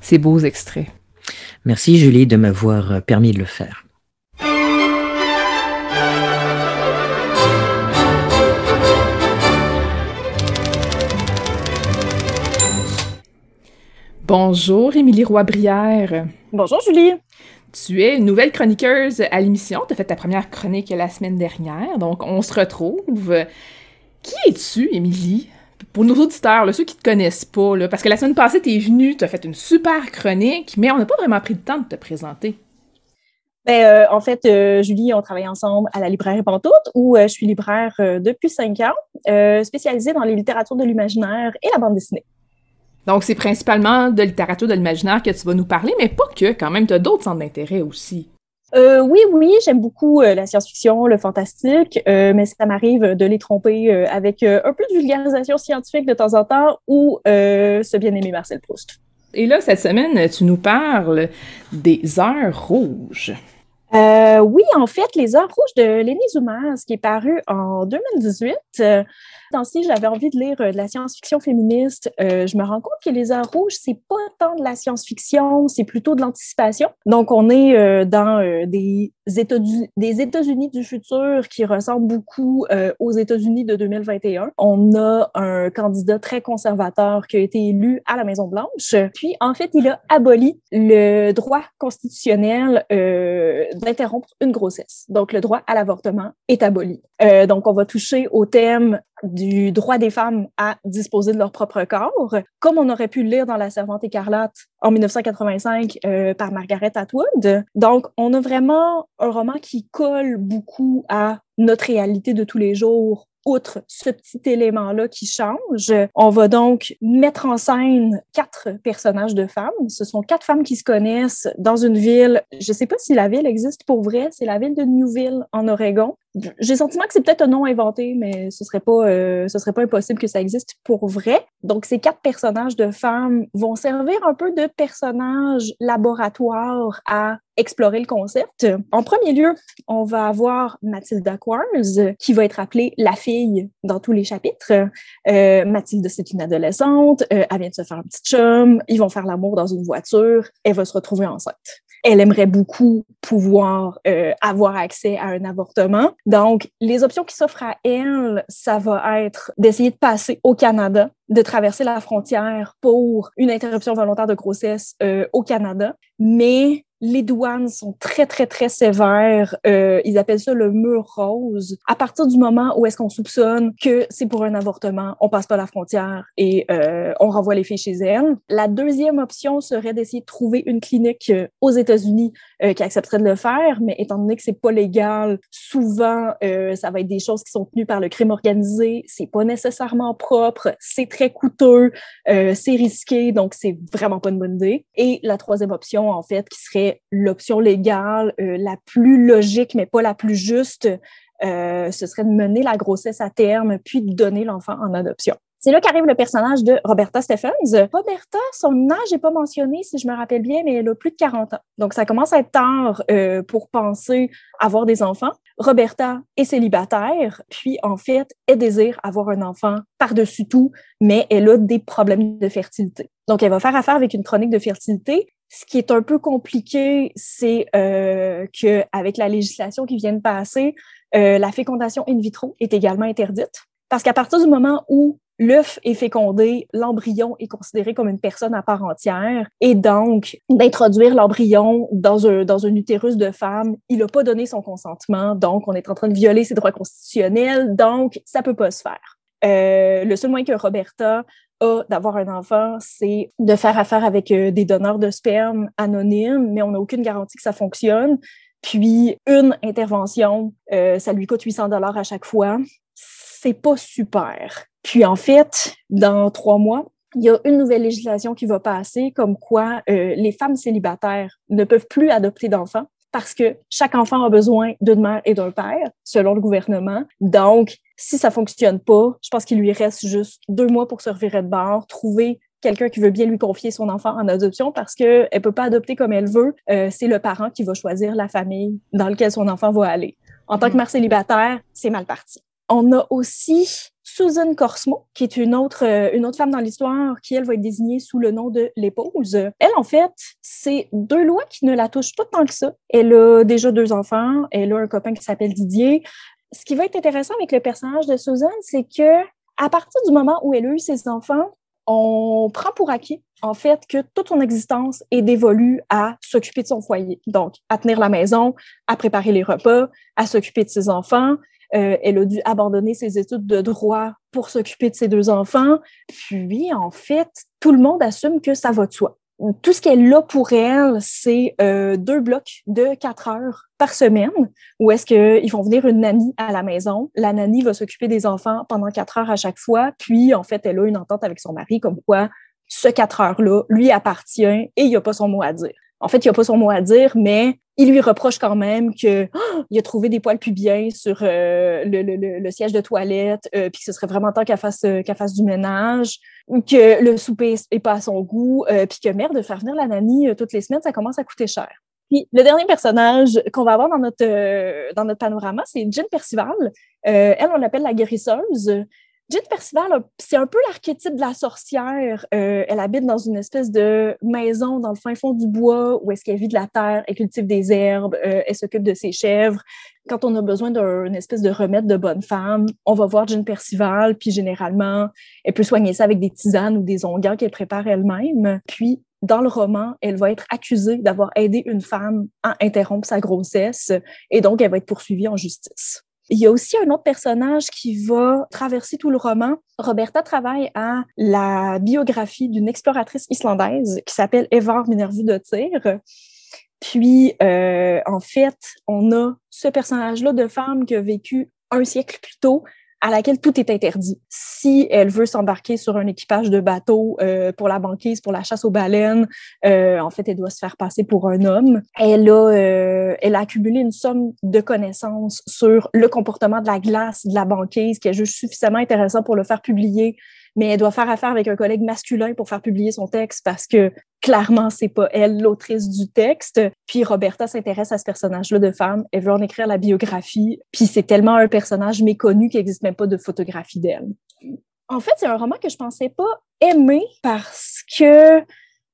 ces beaux extraits. Merci Julie de m'avoir euh, permis de le faire. Bonjour, Émilie Roy-Brière. Bonjour Julie. Tu es nouvelle chroniqueuse à l'émission. Tu as fait ta première chronique la semaine dernière, donc on se retrouve. Qui es-tu, Émilie? Pour nos auditeurs, ceux qui te connaissent pas, parce que la semaine passée, tu es venue, tu as fait une super chronique, mais on n'a pas vraiment pris le temps de te présenter. Ben, euh, en fait, euh, Julie, on travaille ensemble à la librairie Pantoute, où euh, je suis libraire depuis cinq ans, spécialisée dans les littératures de l'imaginaire et la bande dessinée. Donc, c'est principalement de littérature de l'imaginaire que tu vas nous parler, mais pas que, quand même, tu as d'autres centres d'intérêt aussi. Euh, oui, oui, j'aime beaucoup euh, la science-fiction, le fantastique, euh, mais ça m'arrive de les tromper euh, avec un peu de vulgarisation scientifique de temps en temps ou ce bien-aimé Marcel Proust. Et là, cette semaine, tu nous parles des heures rouges. Euh, oui, en fait, Les Heures rouges de Lenny Zoumas, qui est paru en 2018. Euh, dans ce ci j'avais envie de lire euh, de la science-fiction féministe. Euh, je me rends compte que Les Heures rouges, c'est pas tant de la science-fiction, c'est plutôt de l'anticipation. Donc, on est euh, dans des États-Unis des États-Unis du futur qui ressemblent beaucoup aux États-Unis de 2021. On a un candidat très conservateur qui a été élu à la Maison-Blanche. Puis, en fait, il a aboli le droit constitutionnel d'interrompre une grossesse. Donc, le droit à l'avortement est aboli. Donc, on va toucher au thème du droit des femmes à disposer de leur propre corps, comme on aurait pu le lire dans La Servante écarlate en 1985 euh, par Margaret Atwood. Donc, on a vraiment un roman qui colle beaucoup à notre réalité de tous les jours. Outre ce petit élément-là qui change, on va donc mettre en scène quatre personnages de femmes. Ce sont quatre femmes qui se connaissent dans une ville. Je sais pas si la ville existe pour vrai. C'est la ville de Newville en Oregon. J'ai le sentiment que c'est peut-être un nom inventé, mais ce serait pas, euh, ce serait pas impossible que ça existe pour vrai. Donc, ces quatre personnages de femmes vont servir un peu de personnages laboratoires à explorer le concept. En premier lieu, on va avoir Mathilda Quarles, qui va être appelée la fille dans tous les chapitres. Euh, Mathilde, c'est une adolescente, euh, elle vient de se faire un petit chum, ils vont faire l'amour dans une voiture, elle va se retrouver enceinte. Elle aimerait beaucoup pouvoir euh, avoir accès à un avortement. Donc, les options qui s'offrent à elle, ça va être d'essayer de passer au Canada, de traverser la frontière pour une interruption volontaire de grossesse euh, au Canada. Mais les douanes sont très, très, très sévères. Euh, ils appellent ça le mur rose. À partir du moment où est-ce qu'on soupçonne que c'est pour un avortement, on passe pas la frontière et euh, on renvoie les filles chez elles. La deuxième option serait d'essayer de trouver une clinique euh, aux États-Unis euh, qui accepterait de le faire, mais étant donné que c'est pas légal, souvent euh, ça va être des choses qui sont tenues par le crime organisé. C'est pas nécessairement propre, c'est très coûteux, euh, c'est risqué, donc c'est vraiment pas une bonne idée. Et la troisième option, en fait, qui serait l'option légale euh, la plus logique, mais pas la plus juste, euh, ce serait de mener la grossesse à terme, puis de donner l'enfant en adoption. C'est là qu'arrive le personnage de Roberta Stephens. Roberta, son âge n'est pas mentionné, si je me rappelle bien, mais elle a plus de 40 ans. Donc, ça commence à être tard euh, pour penser avoir des enfants. Roberta est célibataire, puis en fait, elle désire avoir un enfant par-dessus tout, mais elle a des problèmes de fertilité. Donc, elle va faire affaire avec une chronique de fertilité ce qui est un peu compliqué, c'est euh, qu'avec la législation qui vient de passer, euh, la fécondation in vitro est également interdite. Parce qu'à partir du moment où l'œuf est fécondé, l'embryon est considéré comme une personne à part entière. Et donc, d'introduire l'embryon dans un, dans un utérus de femme, il n'a pas donné son consentement. Donc, on est en train de violer ses droits constitutionnels. Donc, ça peut pas se faire. Euh, le seul moyen que Roberta d'avoir un enfant, c'est de faire affaire avec euh, des donneurs de sperme anonymes, mais on n'a aucune garantie que ça fonctionne. Puis une intervention, euh, ça lui coûte 800 dollars à chaque fois. C'est pas super. Puis en fait, dans trois mois, il y a une nouvelle législation qui va passer comme quoi les femmes célibataires ne peuvent plus adopter d'enfants parce que chaque enfant a besoin d'une mère et d'un père, selon le gouvernement. Donc, si ça fonctionne pas, je pense qu'il lui reste juste deux mois pour se revirer de bord, trouver quelqu'un qui veut bien lui confier son enfant en adoption parce qu'elle ne peut pas adopter comme elle veut. Euh, c'est le parent qui va choisir la famille dans laquelle son enfant va aller. En tant que mère célibataire, c'est mal parti. On a aussi Susan Corsmo, qui est une autre, euh, une autre femme dans l'histoire, qui, elle, va être désignée sous le nom de l'épouse. Elle, en fait, c'est deux lois qui ne la touchent pas tant que ça. Elle a déjà deux enfants, elle a un copain qui s'appelle Didier. Ce qui va être intéressant avec le personnage de Susan, c'est que à partir du moment où elle a eu ses enfants, on prend pour acquis, en fait, que toute son existence est dévolue à s'occuper de son foyer. Donc, à tenir la maison, à préparer les repas, à s'occuper de ses enfants, euh, elle a dû abandonner ses études de droit pour s'occuper de ses deux enfants. Puis, en fait, tout le monde assume que ça va de soi. Tout ce qu'elle a pour elle, c'est euh, deux blocs de quatre heures par semaine où est-ce qu'ils vont venir une nanny à la maison. La nanny va s'occuper des enfants pendant quatre heures à chaque fois. Puis, en fait, elle a une entente avec son mari comme quoi ce quatre heures-là lui appartient et il n'y a pas son mot à dire. En fait, il n'y a pas son mot à dire, mais il lui reproche quand même que oh, il a trouvé des poils pubiens sur euh, le, le, le, siège de toilette, euh, puis que ce serait vraiment temps qu'elle fasse euh, qu'elle fasse du ménage, que le souper est pas à son goût, euh, puis que merde de faire venir la nanny toutes les semaines, ça commence à coûter cher. Puis le dernier personnage qu'on va avoir dans notre dans notre panorama, c'est Jean Percival. elle, on l'appelle la guérisseuse. Jean Percival, c'est un peu l'archétype de la sorcière. Euh, elle habite dans une espèce de maison dans le fin fond du bois où est-ce qu'elle vit de la terre, elle cultive des herbes, euh, elle s'occupe de ses chèvres. Quand on a besoin d'une espèce de remède de bonne femme, on va voir Jean Percival, puis généralement, elle peut soigner ça avec des tisanes ou des onguents qu'elle prépare elle-même. Puis, dans le roman, elle va être accusée d'avoir aidé une femme à interrompre sa grossesse et donc elle va être poursuivie en justice. Il y a aussi un autre personnage qui va traverser tout le roman. Roberta travaille à la biographie d'une exploratrice islandaise qui s'appelle Evar Minervu de Tir. Puis, euh, en fait, on a ce personnage-là de femme qui a vécu un siècle plus tôt, à laquelle tout est interdit. Si elle veut s'embarquer sur un équipage de bateau euh, pour la banquise, pour la chasse aux baleines, euh, en fait, elle doit se faire passer pour un homme. Elle a, euh, elle a accumulé une somme de connaissances sur le comportement de la glace, de la banquise, qui est juste suffisamment intéressant pour le faire publier mais elle doit faire affaire avec un collègue masculin pour faire publier son texte parce que clairement, c'est pas elle l'autrice du texte. Puis Roberta s'intéresse à ce personnage-là de femme. Elle veut en écrire la biographie. Puis c'est tellement un personnage méconnu qu'il n'existe même pas de photographie d'elle. En fait, c'est un roman que je pensais pas aimer parce que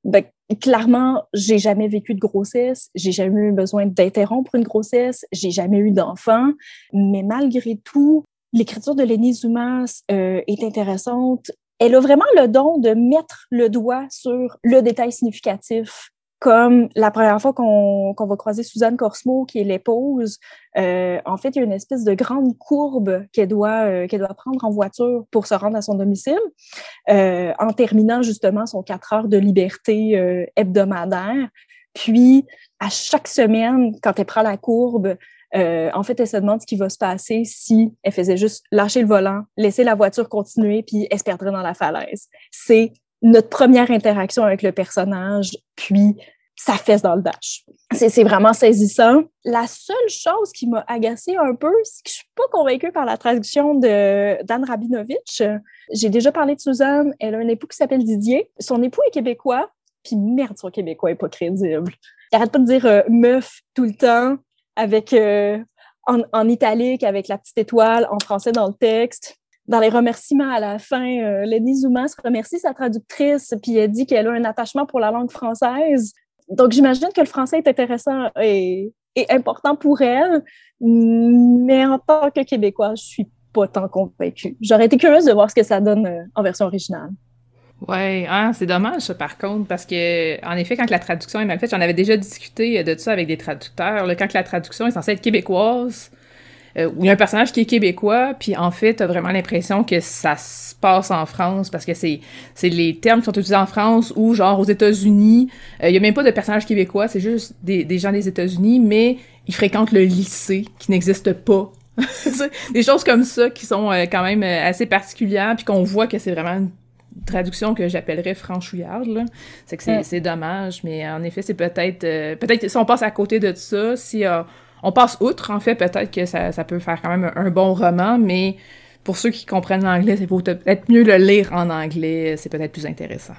ben, clairement, j'ai jamais vécu de grossesse, j'ai jamais eu besoin d'interrompre une grossesse, j'ai jamais eu d'enfant, mais malgré tout, l'écriture de Lenny Zoumas euh, est intéressante. Elle a vraiment le don de mettre le doigt sur le détail significatif comme la première fois qu'on va croiser Suzanne Corsmo, qui est l'épouse, euh, en fait, il y a une espèce de grande courbe qu'elle doit, euh, qu'elle doit prendre en voiture pour se rendre à son domicile, euh, en terminant justement son quatre heures de liberté euh, hebdomadaire. Puis, à chaque semaine, quand elle prend la courbe, euh, en fait, elle se demande ce qui va se passer si elle faisait juste lâcher le volant, laisser la voiture continuer, puis elle se perdrait dans la falaise. C'est notre première interaction avec le personnage, puis sa fesse dans le dash. C'est vraiment saisissant. La seule chose qui m'a agacée un peu, c'est que je suis pas convaincue par la traduction de d'Anne Rabinovitch. J'ai déjà parlé de Suzanne. Elle a un époux qui s'appelle Didier. Son époux est québécois. Puis merde, son québécois est pas crédible. Il arrête pas de dire euh, meuf tout le temps avec euh, en, en italique avec la petite étoile en français dans le texte dans les remerciements à la fin, euh, Lenny Zoumas remercie sa traductrice, puis elle dit qu'elle a un attachement pour la langue française. Donc, j'imagine que le français est intéressant et, important pour elle, mais en tant que Québécois, je suis pas tant convaincue. J'aurais été curieuse de voir ce que ça donne euh, en version originale. Ouais, ah, c'est dommage ça par contre parce que en effet quand la traduction est mal faite, j'en avais déjà discuté de ça avec des traducteurs. Là, quand la traduction est censée être québécoise, euh, il y a un personnage qui est québécois, puis en fait, t'as vraiment l'impression que ça se passe en France parce que c'est c'est les termes qui sont utilisés en France ou genre aux États-Unis. Euh, il y a même pas de personnage québécois, c'est juste des, des gens des États-Unis, mais ils fréquentent le lycée qui n'existe pas. des choses comme ça qui sont euh, quand même assez particulières, puis qu'on voit que c'est vraiment traduction que j'appellerais franchouillarde. C'est que c'est dommage, mais en effet, c'est peut-être... peut-être si on passe à côté de ça, si on passe outre, en fait, peut-être que ça, peut faire quand même un, bon roman, mais pour ceux qui comprennent l'anglais, c'est peut-être mieux le lire en anglais, c'est peut-être plus intéressant.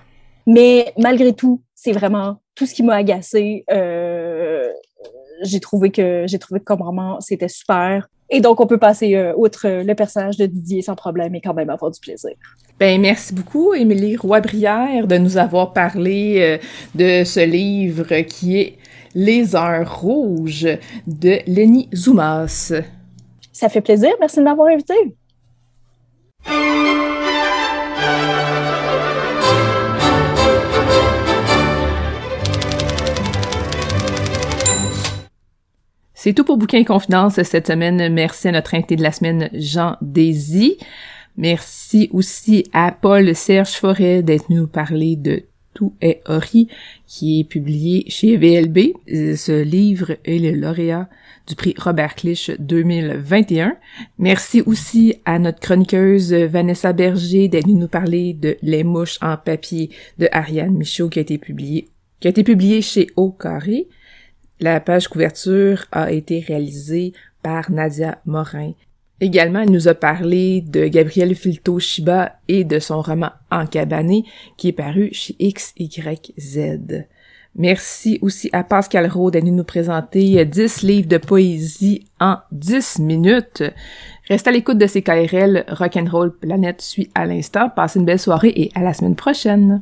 Mais malgré tout, c'est vraiment tout ce qui m'a agacé. Euh, j'ai trouvé que j'ai trouvé que comme roman, c'était super. Et donc, on peut passer euh, outre le personnage de Didier sans problème et quand même avoir du plaisir. Ben, merci beaucoup, Émilie Roy-Brière, de nous avoir parlé euh, de ce livre qui est les heures rouges de Lenny Zoumas. Ça fait plaisir. Merci de m'avoir invité. C'est tout pour Bouquin Confidence cette semaine. Merci à notre invité de la semaine, Jean Désy. Merci aussi à Paul Serge Forêt d'être venu nous parler de tout est Ori, qui est publié chez VLB. Ce livre est le lauréat du prix Robert Clich 2021. Merci aussi à notre chroniqueuse Vanessa Berger d'être venue nous parler de Les mouches en papier de Ariane Michaud qui a été publié, qui a été publié chez Au Carré. La page couverture a été réalisée par Nadia Morin. Également, elle nous a parlé de Gabriel Filto-Shiba et de son roman Encabané qui est paru chez XYZ. Merci aussi à Pascal Rowe d'être nous présenter 10 livres de poésie en 10 minutes. Reste à l'écoute de ces KRL. Rock'n'Roll Planète suit à l'instant. Passez une belle soirée et à la semaine prochaine.